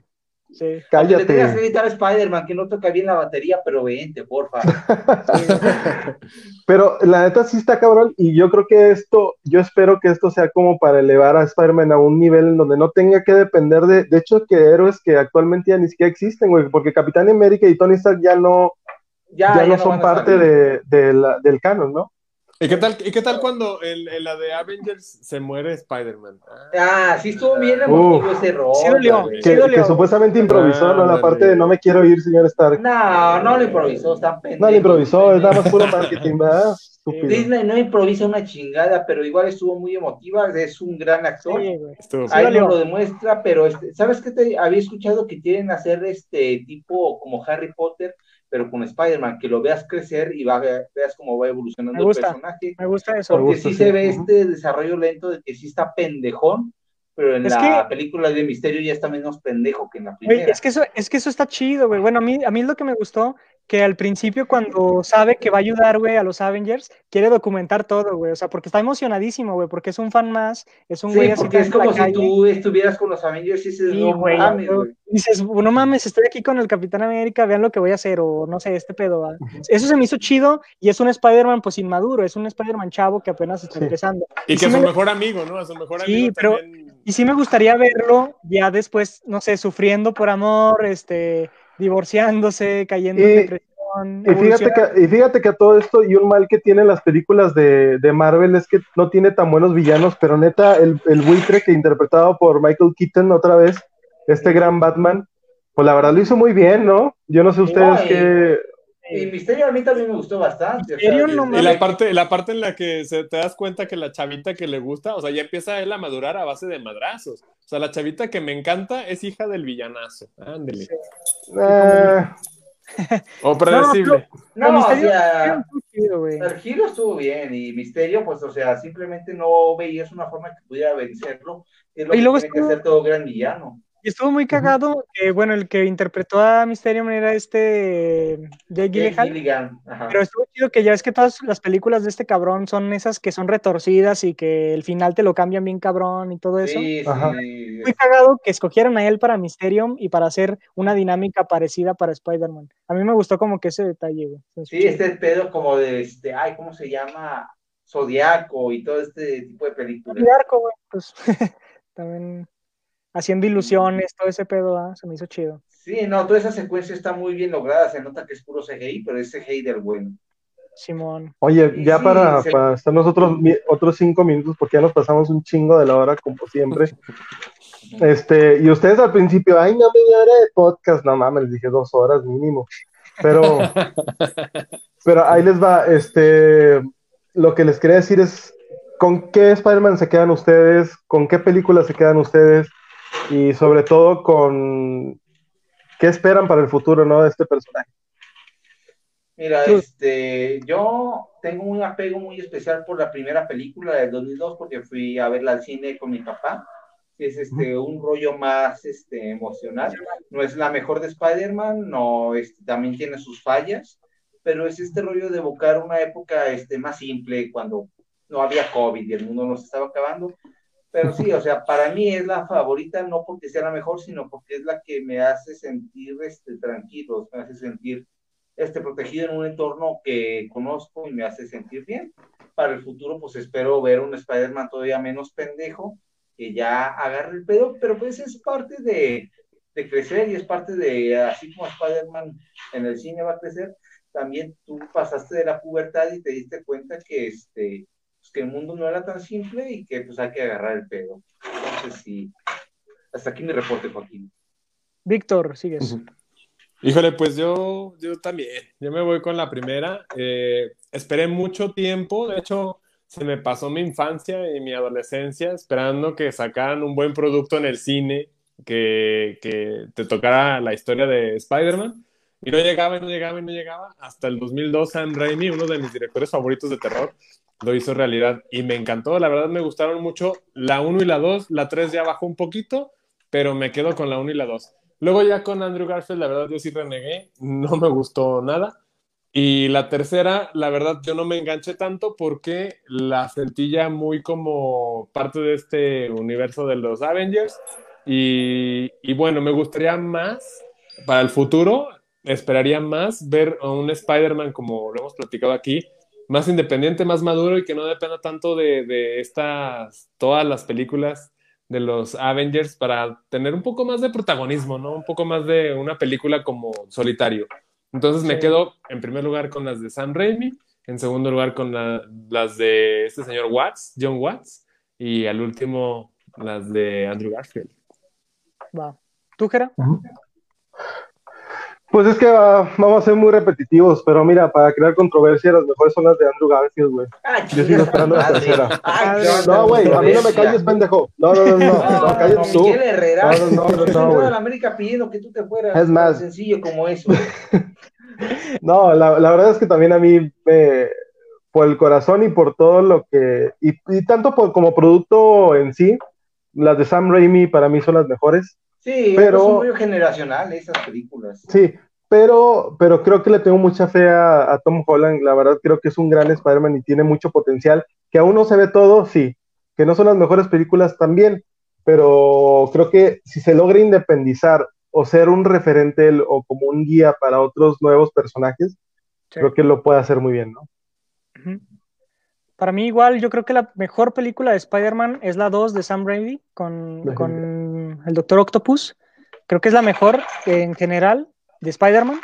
Sí. Cállate. tengas que gritar a Spider-Man que no toca bien la batería, pero vente, porfa. Pero la neta sí está cabrón y yo creo que esto, yo espero que esto sea como para elevar a Spider-Man a un nivel en donde no tenga que depender de, de hecho, que héroes que actualmente ya ni siquiera existen, güey, porque Capitán América y Tony Stark ya no, Ya, ya ya no no son parte de, de la- del canon, ¿no? ¿Y qué tal, y qué tal cuando en, en la de Avengers se muere Spider-Man? Ah, Ah, sí estuvo bien emotivo ese rollo. Sí dolió. güey. Sí Que, dolió. que supuestamente improvisó, ¿no? La parte de no me quiero ir, señor Stark. No, no lo improvisó, está pendejo. No lo improvisó, es nada más puro marketing, ¿verdad? Estúpido. Disney no improvisa una chingada, pero igual estuvo muy emotiva, es un gran actor. Sí, güey. Ahí no lo demuestra, pero este, ¿sabes qué te había escuchado que quieren hacer este tipo como Harry Potter, pero con Spider-Man, que lo veas crecer y va, veas cómo va evolucionando gusta. el personaje? Me gusta eso. Me Porque gusta, sí sí. se ve Ujú. este desarrollo lento de que sí está pendejón, pero en Es la que- película de Misterio ya está menos pendejo que en la primera. es que eso, es que eso está chido, güey. Bueno, a mí, a mí lo que me gustó, que al principio cuando sabe que va a ayudar, güey, a los Avengers, quiere documentar todo, güey. O sea, porque está emocionadísimo, güey, porque es un fan más, es un Sí, güey así porque que es como si calle. tú estuvieras con los Avengers y dices, Sí, no güey, mames, güey. Dices, no mames, estoy aquí con el Capitán América, vean lo que voy a hacer, o no sé, este pedo. Eso se me hizo chido y es un Spider-Man pues inmaduro, es un Spider-Man chavo que apenas está Sí. empezando. Y Y que sí a su me- mejor amigo, ¿no? A su mejor Sí, amigo pero- también. Y sí me gustaría verlo ya después, no sé, sufriendo por amor, este, divorciándose, cayendo en Y- depresión. Y fíjate, que, y fíjate que a todo esto, y un mal que tienen las películas de, de Marvel es que no tiene tan buenos villanos, pero neta, el, el buitre que interpretado por Michael Keaton otra vez, este gran Batman, pues la verdad lo hizo muy bien, ¿no? Yo no sé ustedes y- qué... Y Misterio a mí también me gustó bastante. o sea, y- no Y mames. la parte, la parte en la que se te das cuenta que la chavita que le gusta, o sea, ya empieza él a madurar a base de madrazos. O sea, la chavita que me encanta es hija del villanazo. Ándele. Ah, O predecible. No, o Misterio- sea, Misterio estuvo chido, güey. el giro estuvo bien y Misterio, pues, o sea, simplemente no veías una forma que pudiera vencerlo. Es lo Y que luego tiene que hacer todo gran villano. Estuvo muy cagado que, bueno, el que interpretó a Mysterium era este Jake Gyllenhaal. Gilligan. Pero estuvo chido que ya es que todas las películas de este cabrón son esas que son retorcidas y que el final te lo cambian bien cabrón y todo eso. Sí, Ajá. sí. Muy cagado que escogieran a él para Mysterium y para hacer una dinámica parecida para Spider-Man. A mí me gustó como que ese detalle, güey. Sí, este pedo como de este, ay, ¿cómo se llama? Zodiaco y todo este tipo de películas. Arco, güey, pues también haciendo ilusiones, todo ese pedo, ah, se me hizo chido. Sí, no, toda esa secuencia está muy bien lograda, se nota que es puro CGI, pero es CGI del bueno. Simón. Oye, ya sí, para, se- para estar nosotros otros cinco minutos, porque ya nos pasamos un chingo de la hora, como siempre. Este, y ustedes al principio, ay, no, media hora de podcast, no mames, les dije dos horas mínimo. Pero, pero ahí les va, este, lo que les quería decir es, ¿con qué Spider-Man se quedan ustedes? ¿Con qué películas se quedan ustedes? Y sobre todo con, ¿qué esperan para el futuro, no, de este personaje? Mira, Sí. este, yo tengo un apego muy especial por la primera película del 2002 porque fui a verla al cine con mi papá. Es este, un rollo más este, emocional. No es la mejor de Spider-Man, no, este, también tiene sus fallas, pero es este rollo de evocar una época este, más simple cuando no había COVID y el mundo nos estaba acabando. Pero sí, o sea, para mí es la favorita, no porque sea la mejor, sino porque es la que me hace sentir este, tranquilo, me hace sentir este, protegido en un entorno que conozco y me hace sentir bien. Para el futuro, pues espero ver un Spider-Man todavía menos pendejo, que ya agarre el pedo, pero pues es parte de, de crecer y es parte de, así como Spider-Man en el cine va a crecer, también tú pasaste de la pubertad y te diste cuenta que, este, pues, que el mundo no era tan simple y que pues hay que agarrar el pedo. Entonces sí, hasta aquí mi reporte, Joaquín. Víctor, sigues. Híjole, pues yo, yo también, yo me voy con la primera. Eh, esperé mucho tiempo, de hecho, se me pasó mi infancia y mi adolescencia esperando que sacaran un buen producto en el cine, que, que te tocara la historia de Spider-Man. Y no llegaba, y no llegaba, y no llegaba. Hasta el 2002, Sam Raimi, uno de mis directores favoritos de terror, lo hizo realidad. Y me encantó, la verdad me gustaron mucho la 1 y la 2. La 3 ya bajó un poquito, pero me quedo con la 1 y la 2. Luego ya con Andrew Garfield, la verdad yo sí renegué, no me gustó nada. Y la tercera, la verdad yo no me enganché tanto porque la sentí ya muy como parte de este universo de los Avengers. Y, y bueno, me gustaría más para el futuro, esperaría más ver a un Spider-Man como lo hemos platicado aquí, más independiente, más maduro y que no dependa tanto de, de estas, todas las películas de los Avengers para tener un poco más de protagonismo, ¿no? Un poco más de una película como solitario. Entonces me Sí. quedo en primer lugar con las de Sam Raimi, en segundo lugar con la- las de este señor Watts, John Watts, y al último las de Andrew Garfield. Va. ¿Tú, Jera? Pues es que ah, vamos a ser muy repetitivos, pero mira, para crear controversia, las mejores son las de Andrew Garfield, güey. Ah, Yo sigo esperando la tercera. Ay, No, güey, a mí no me calles, pendejo. No, no, no, no, no, No, cállate tú. Miguel Herrera. No, no, no, no, América pidiendo que tú te fueras. Es más. Sencillo como eso. No, la, la verdad es que también a mí, me- por el corazón y por todo lo que, y, y tanto por, como producto en sí, las de Sam Raimi para mí son las mejores. Sí, Pero- es un rollo generacional esas películas. Sí, pero, pero creo que le tengo mucha fe a, a Tom Holland. La verdad creo que es un gran Spider-Man y tiene mucho potencial. Que aún no se ve todo, sí. Que no son las mejores películas también. Pero creo que si se logra independizar o ser un referente o como un guía para otros nuevos personajes, Sí. creo que lo puede hacer muy bien, ¿no? Ujú. Para mí igual, yo creo que la mejor película de Spider-Man es la 2 de Sam Raimi con, con el Doctor Octopus. Creo que es la mejor en general de Spider-Man.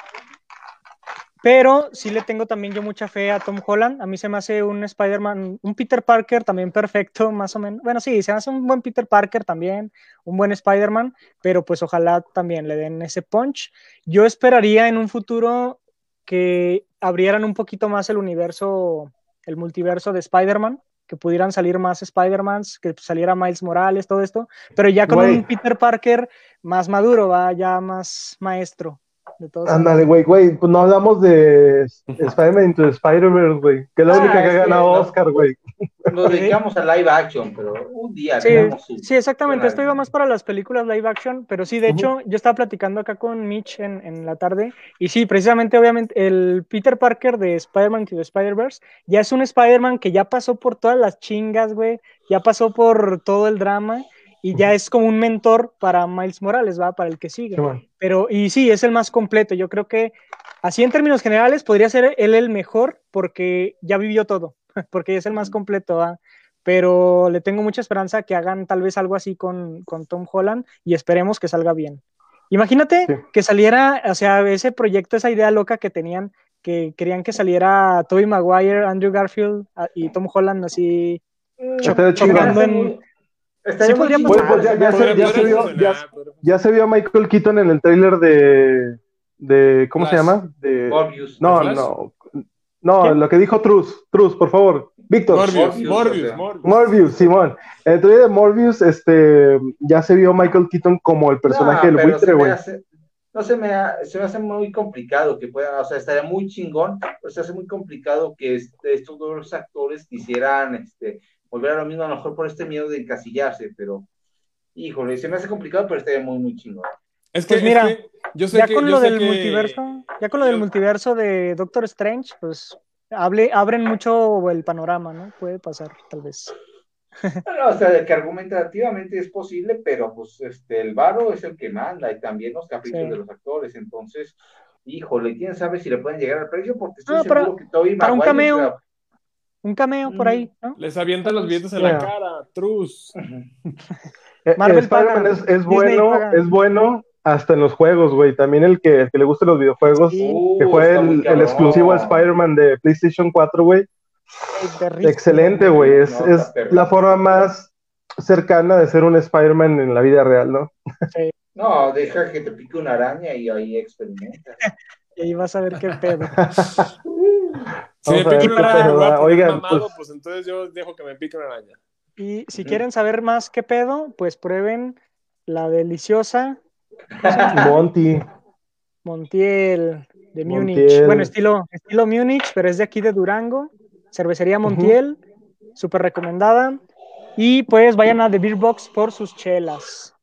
Pero sí le tengo también yo mucha fe a Tom Holland. A mí se me hace un Spider-Man, un Peter Parker también perfecto, más o menos. Bueno, sí, se me hace un buen Peter Parker también, un buen Spider-Man, pero pues ojalá también le den ese punch. Yo esperaría en un futuro que abrieran un poquito más el universo, el multiverso de Spider-Man, que pudieran salir más Spider-Mans, que saliera Miles Morales, todo esto, pero ya con un Peter Parker más maduro, va ya más maestro. De todos Ándale, güey, güey, pues no hablamos de Spider-Man into Spider-Verse, güey, que es la Ah, única que ha ganado no. Oscar, güey. Nos dedicamos a live action, pero un día Sí, su- sí, exactamente. Esto iba más para las películas live action, pero sí, de hecho, yo estaba platicando acá con Mitch en, en la tarde, y sí, precisamente, obviamente, el Peter Parker de Spider-Man to the Spider-Verse ya es un Spider-Man que ya pasó por todas las chingas, güey, ya pasó por todo el drama, y ya es como un mentor para Miles Morales, ¿va? Para el que sigue. Pero, y sí, es el más completo. Yo creo que, así en términos generales, podría ser él el mejor porque ya vivió todo, porque es el más completo, ¿va? Pero le tengo mucha esperanza que hagan tal vez algo así con, con Tom Holland y esperemos que salga bien. Imagínate Sí. que saliera, o sea, ese proyecto, esa idea loca que tenían, que querían que saliera Tobey Maguire, Andrew Garfield ah, y Tom Holland así chocando en... Mm, Sí. Pues, pues, ya- ya se- ya vio- ya- podría Ya se vio a Michael Keaton en el tráiler de, de, ¿cómo se llama? De, Morbius. no, Flash? no, no, lo que dijo Truz, Truz, por favor, Víctor. Morbius, Morbius, Morbius, o sea. Morbius. Morbius, Simón. En el trailer de Morbius, este, ya se vio Michael Keaton como el personaje No, del buitre, se me güey. No se me, ha- se me hace muy complicado que puedan, o sea, estaría muy chingón, pero se hace muy complicado que este- estos dos actores quisieran este, volver a lo mismo, a lo mejor por este miedo de encasillarse, pero híjole, se me hace complicado, pero estaría muy, muy chingón. Es que, Pues mira, es que yo sé ya que, con yo lo sé del que- multiverso, ya con lo del yo- multiverso de Doctor Strange, pues hable, abren mucho el panorama, ¿no? Puede pasar, tal vez. Bueno, o sea, de que argumentativamente es posible, pero pues este, el varo es el que manda y también los caprichos Sí. de los actores, entonces, híjole, quién sabe si le pueden llegar al precio, porque estoy Ah, seguro para- que Tobey para un cameo. Un cameo por Mm. ahí, ¿no? Les avienta los billetes en Yeah. la cara, Truz. Eh, Marvel Spider-Man paga, es, bueno, paga. es bueno hasta en los juegos, güey. También el que, el que le guste los videojuegos, Sí. que Uh, fue el, el exclusivo de Spider-Man de PlayStation 4, güey. Excelente, güey. Es, No, es la forma más cercana de ser un Spider-Man en la vida real, ¿no? No, deja que te pique una araña y ahí experimenta. Y ahí vas a ver qué pedo. Si me pica una araña, Oigan, mamado, pues- pues entonces yo dejo que me pique una araña. Y si quieren saber más qué pedo, pues prueben la deliciosa Monty. Montiel de Múnich. Bueno, estilo, estilo Múnich, pero es de aquí de Durango. Cervecería Montiel, súper recomendada. Y pues vayan a The Beer Box por sus chelas.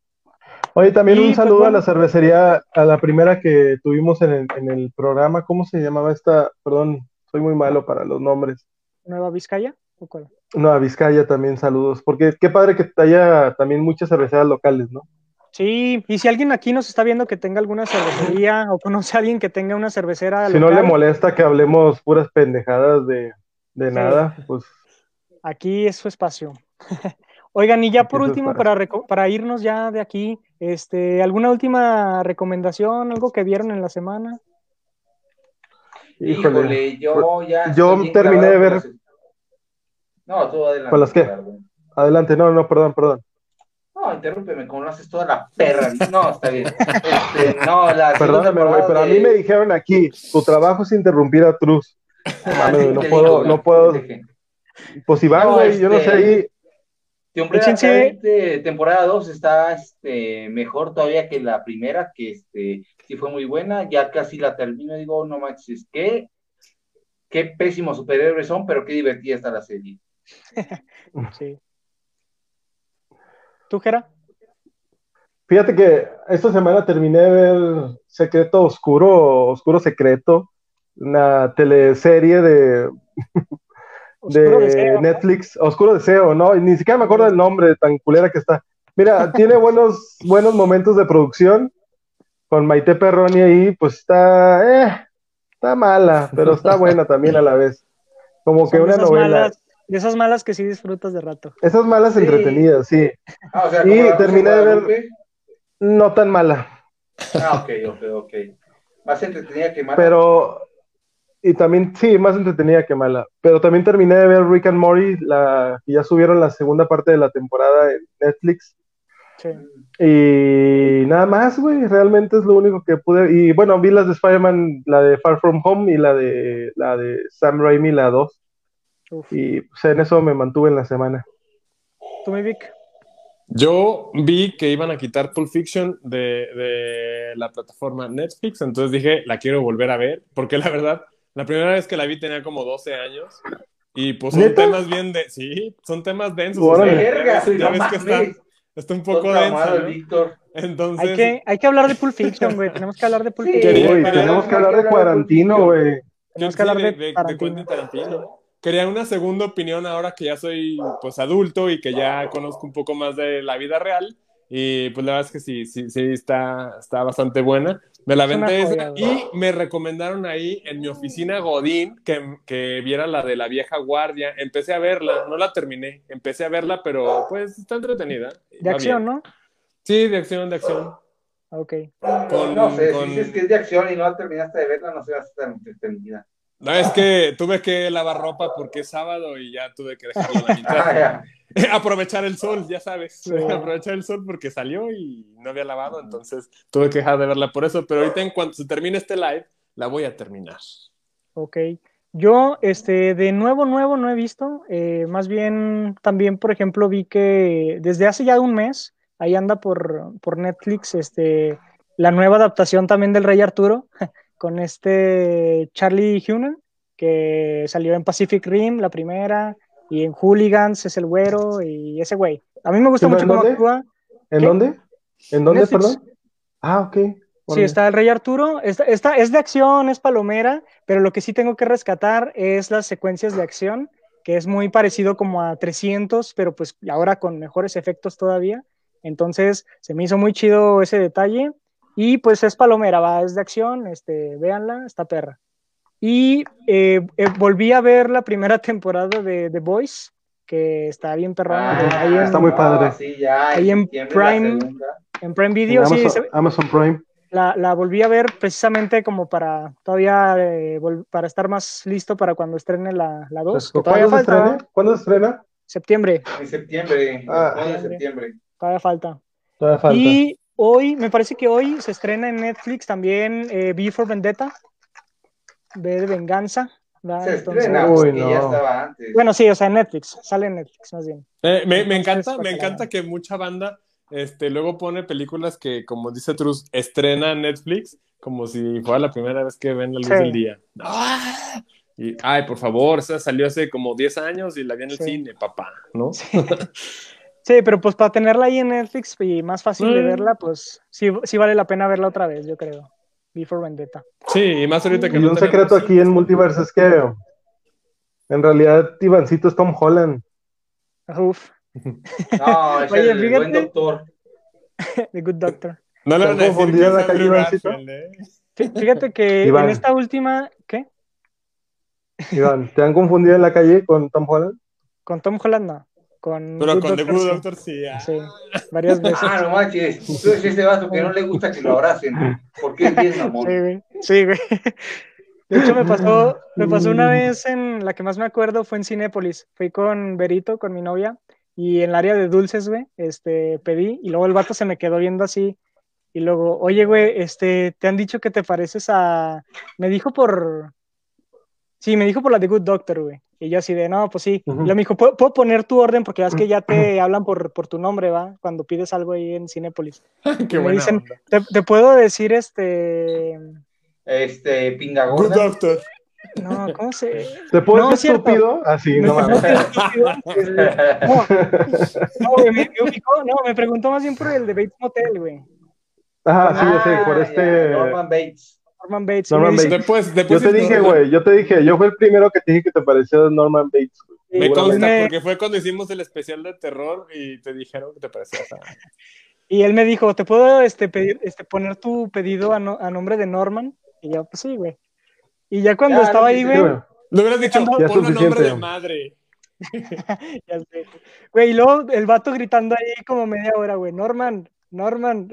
Oye, también Y, un pues, saludo bueno. a la cervecería, a la primera que tuvimos en el, en el programa. ¿Cómo se llamaba esta? Perdón, soy muy malo para los nombres. Nueva Vizcaya. ¿o cuál? No, a Vizcaya también saludos, porque qué padre que haya también muchas cerveceras locales, ¿no? Sí, y si alguien aquí nos está viendo que tenga alguna cervecería o conoce a alguien que tenga una cervecera Si no le molesta que hablemos puras pendejadas de, de Sí. nada, pues aquí es su espacio. Oigan, y ya por último, para, para irnos ya de aquí, este, ¿alguna última recomendación, algo que vieron en la semana? Híjole. Híjole, yo ya. Yo terminé de ver- con las- No, tú adelante. ¿Con las qué? Adelante, no, no, perdón, perdón. No, interrúpeme, conoces toda la perra. No, está bien. Este, no, la Perdóname, güey, pero a de- mí me dijeron aquí, tu trabajo es interrumpir a Truz. Ah, no puedo, digo, no puedo. deje. Pues Iván, No, güey, yo no sé este- ahí. The Umbrella Échense- Academy, temporada 2 está este, mejor todavía que la primera, que este, sí fue muy buena. Ya casi la termino y digo, no manches, qué, qué pésimos superhéroes son, pero qué divertida está la serie. Sí. ¿Tú, Jera? Fíjate que esta semana terminé de ver Secreto Oscuro, Oscuro Secreto, una teleserie de, Oscuro de Deseo, ¿no? Netflix, Oscuro Deseo, ¿no? Y ni siquiera me acuerdo del nombre tan culera que está. Mira, tiene buenos, buenos momentos de producción, con Maite Perroni ahí, pues está, eh, está mala, pero está buena también a la vez. Como que Son una esas novela. malas, de esas malas que sí disfrutas de rato. Esas malas Sí. entretenidas, sí. Ah, o sea, Y terminé de ver- Guadalupe. No tan mala. Ah, ok, ok, ok. Más entretenida que mala. Pero, y también, sí, más entretenida que mala. Pero también terminé de ver Rick and Morty, la, que ya subieron la segunda parte de la temporada en Netflix. Sí. Y nada más, güey, realmente es lo único que pude. Y bueno, vi las de Spider-Man, la de Far From Home y la de, la de Sam Raimi, la 2. Uf. Y pues, en eso me mantuve en la semana. ¿Tú, mi Vic? Yo vi que iban a quitar Pulp Fiction de, de, la plataforma Netflix, entonces dije, la quiero volver a ver, porque la verdad, la primera vez que la vi tenía como 12 años y pues son ¿Neta? temas bien de... Sí, son temas densos. O sea, Verga, ya ves que está. Está un poco denso, ¿no? Víctor. Entonces, Hay que, hay que hablar de Pulp Fiction, güey. Tenemos que hablar de Pulp Sí. Fiction. Quería- Uy, tenemos que hablar de Cuarantino, güey. Tenemos Sí, que hablar de, de Tarantino. Quería una segunda opinión ahora que ya soy pues adulto y que ya conozco un poco más de la vida real. Y pues la verdad es que sí, sí, sí, está, está bastante buena. Me la aventé esa y me recomendaron ahí en mi oficina Godín que, que viera la de la vieja guardia. Empecé a verla, no la terminé. Empecé a verla, pero pues está entretenida. De Va acción, bien. ¿no? Sí, de acción, de acción. Ok. Con- no sé, con- si dices que es de acción y no terminaste de verla, no seas tan entretenida. No, es que tuve que lavar ropa porque es sábado y ya tuve que dejarlo a la mitad. Ah, ya. aprovechar el sol, ya sabes. Sí. Aprovechar el sol porque salió y no había lavado, entonces tuve que dejar de verla por eso. Pero ahorita, en cuanto se termine este live, la voy a terminar. Ok. Yo, este, de nuevo, nuevo no he visto. eh, más bien, también, por ejemplo, vi que desde hace ya un mes, ahí anda por, por Netflix, este, la nueva adaptación también del Rey Arturo, con este Charlie Hunnam, que salió en Pacific Rim, la primera, y en Hooligans es el güero, y ese güey. A mí me gusta ¿En mucho cómo dónde? actúa. ¿En ¿Qué? dónde? ¿En dónde, Netflix. perdón? Ah, ok. Sí, está el Rey Arturo. Esta, esta es de acción, es palomera, pero lo que sí tengo que rescatar es las secuencias de acción, que es muy parecido como a 300, pero pues ahora con mejores efectos todavía. Entonces se me hizo muy chido ese detalle. Y pues es palomera, va, es de acción, este, véanla, está perra. Y eh, eh, volví a ver la primera temporada de The Voice, que está bien perrona. Ah, ahí en, está muy padre. Sí, ya. Ahí en Prime. en Prime En Video, sí, Amazon, se- Amazon Prime. la, la volví a ver precisamente como para todavía eh, para estar más listo para cuando estrene la, la 2, que todavía ¿Cuándo se falta, estrena? ¿Cuándo se estrena? septiembre, En septiembre. Ah. 9 de septiembre. todavía falta. Todavía falta. Y hoy, me parece que hoy se estrena en Netflix también eh, V for Vendetta, de venganza. ¿verdad? Se Entonces- estrena Uy, porque ya no. estaba antes. bueno, sí, o sea, en Netflix, sale en Netflix más bien. Eh, me, me Entonces, encanta, me encanta que mucha banda este, luego pone películas que, como dice Truz, estrena en Netflix como si fuera la primera vez que ven la luz Sí. del día. ¡Ah! Y, ay, por favor, esa salió hace como 10 años y la vi en el Sí. cine, papá, ¿no? Sí, pero pues para tenerla ahí en Netflix y más fácil de Mm. verla, pues sí, sí vale la pena verla otra vez, yo creo. V for Vendetta. Sí, y más ahorita que Y no un tenemos secreto aquí en Multiverse es que en realidad Ivancito es Tom Holland. Uf, No, es Oye, el fíjate. buen doctor. The Good Doctor. No le ¿Están van a decir que Ivancito? ¿eh? Fí- Fíjate que Iván. en esta última, ¿qué? Iván, ¿te han confundido en la calle con Tom Holland? Con Tom Holland no. Con Pero Good con The Good. Doctor sí. ah. Sí, varias veces. Ah, no manches. Tú eres ese vato que no le gusta que lo abracen. Porque es bien mamón. Sí, güey. Sí, güey. De hecho, me pasó, me pasó una vez en la que más me acuerdo fue en Cinépolis. Fui con Berito, con mi novia, y en el área de dulces, güey, este, pedí, y luego el vato se me quedó viendo así. Y luego, oye, güey, este, te han dicho que te pareces a. Me dijo por. Sí, me dijo por la de Good Doctor, güey. Y yo así de, no, pues sí. Y luego me dijo, ¿puedo, puedo poner tu orden? Porque es que ya te hablan por, por tu nombre, ¿va? Cuando pides algo ahí en Cinépolis. Qué me buena dicen, onda. te, te puedo decir, este. Este, pinga Good. Doctor. No, ¿cómo se.? ¿Te puedo No, decir estúpido? Así, no No, mames. No, me, me ubicó, no, me preguntó más bien por el de Bates Motel, güey. Ajá, sí, ya sé, Ah, por este. Norman Bates. Norman Bates. Norman Bates. Después, Yo después te dije, güey, yo te dije, yo fui el primero que te dije que te pareció Norman Bates. güey. Me consta, Me- porque fue cuando hicimos el especial de terror y te dijeron que te parecías a... Y él me dijo, ¿te puedo este, pedir, este, poner tu pedido a, no- a nombre de Norman? Y yo, pues sí, güey. Y ya cuando Ya, estaba ahí, güey. Le hubieras dicho, ponlo a nombre suficiente. de madre. ya sé. Güey, y luego el vato gritando ahí como media hora, güey, Norman, Norman.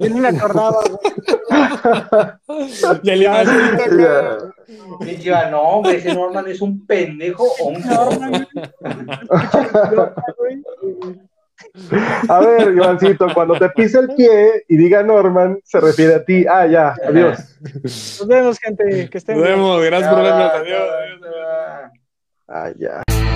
Yo ni me acordaba, güey. Y el Ivancito acá. Ya. Y yo, no, hombre, ese Norman es un pendejo o un Norman. güey. A ver, Ivancito, cuando te pise el pie y diga Norman, se refiere a ti. Ah, ya, adiós. Nos vemos, gente. Que estén Nos bien. vemos, gracias por Ya, vernos. ya, Adiós. ya. Ah, ya.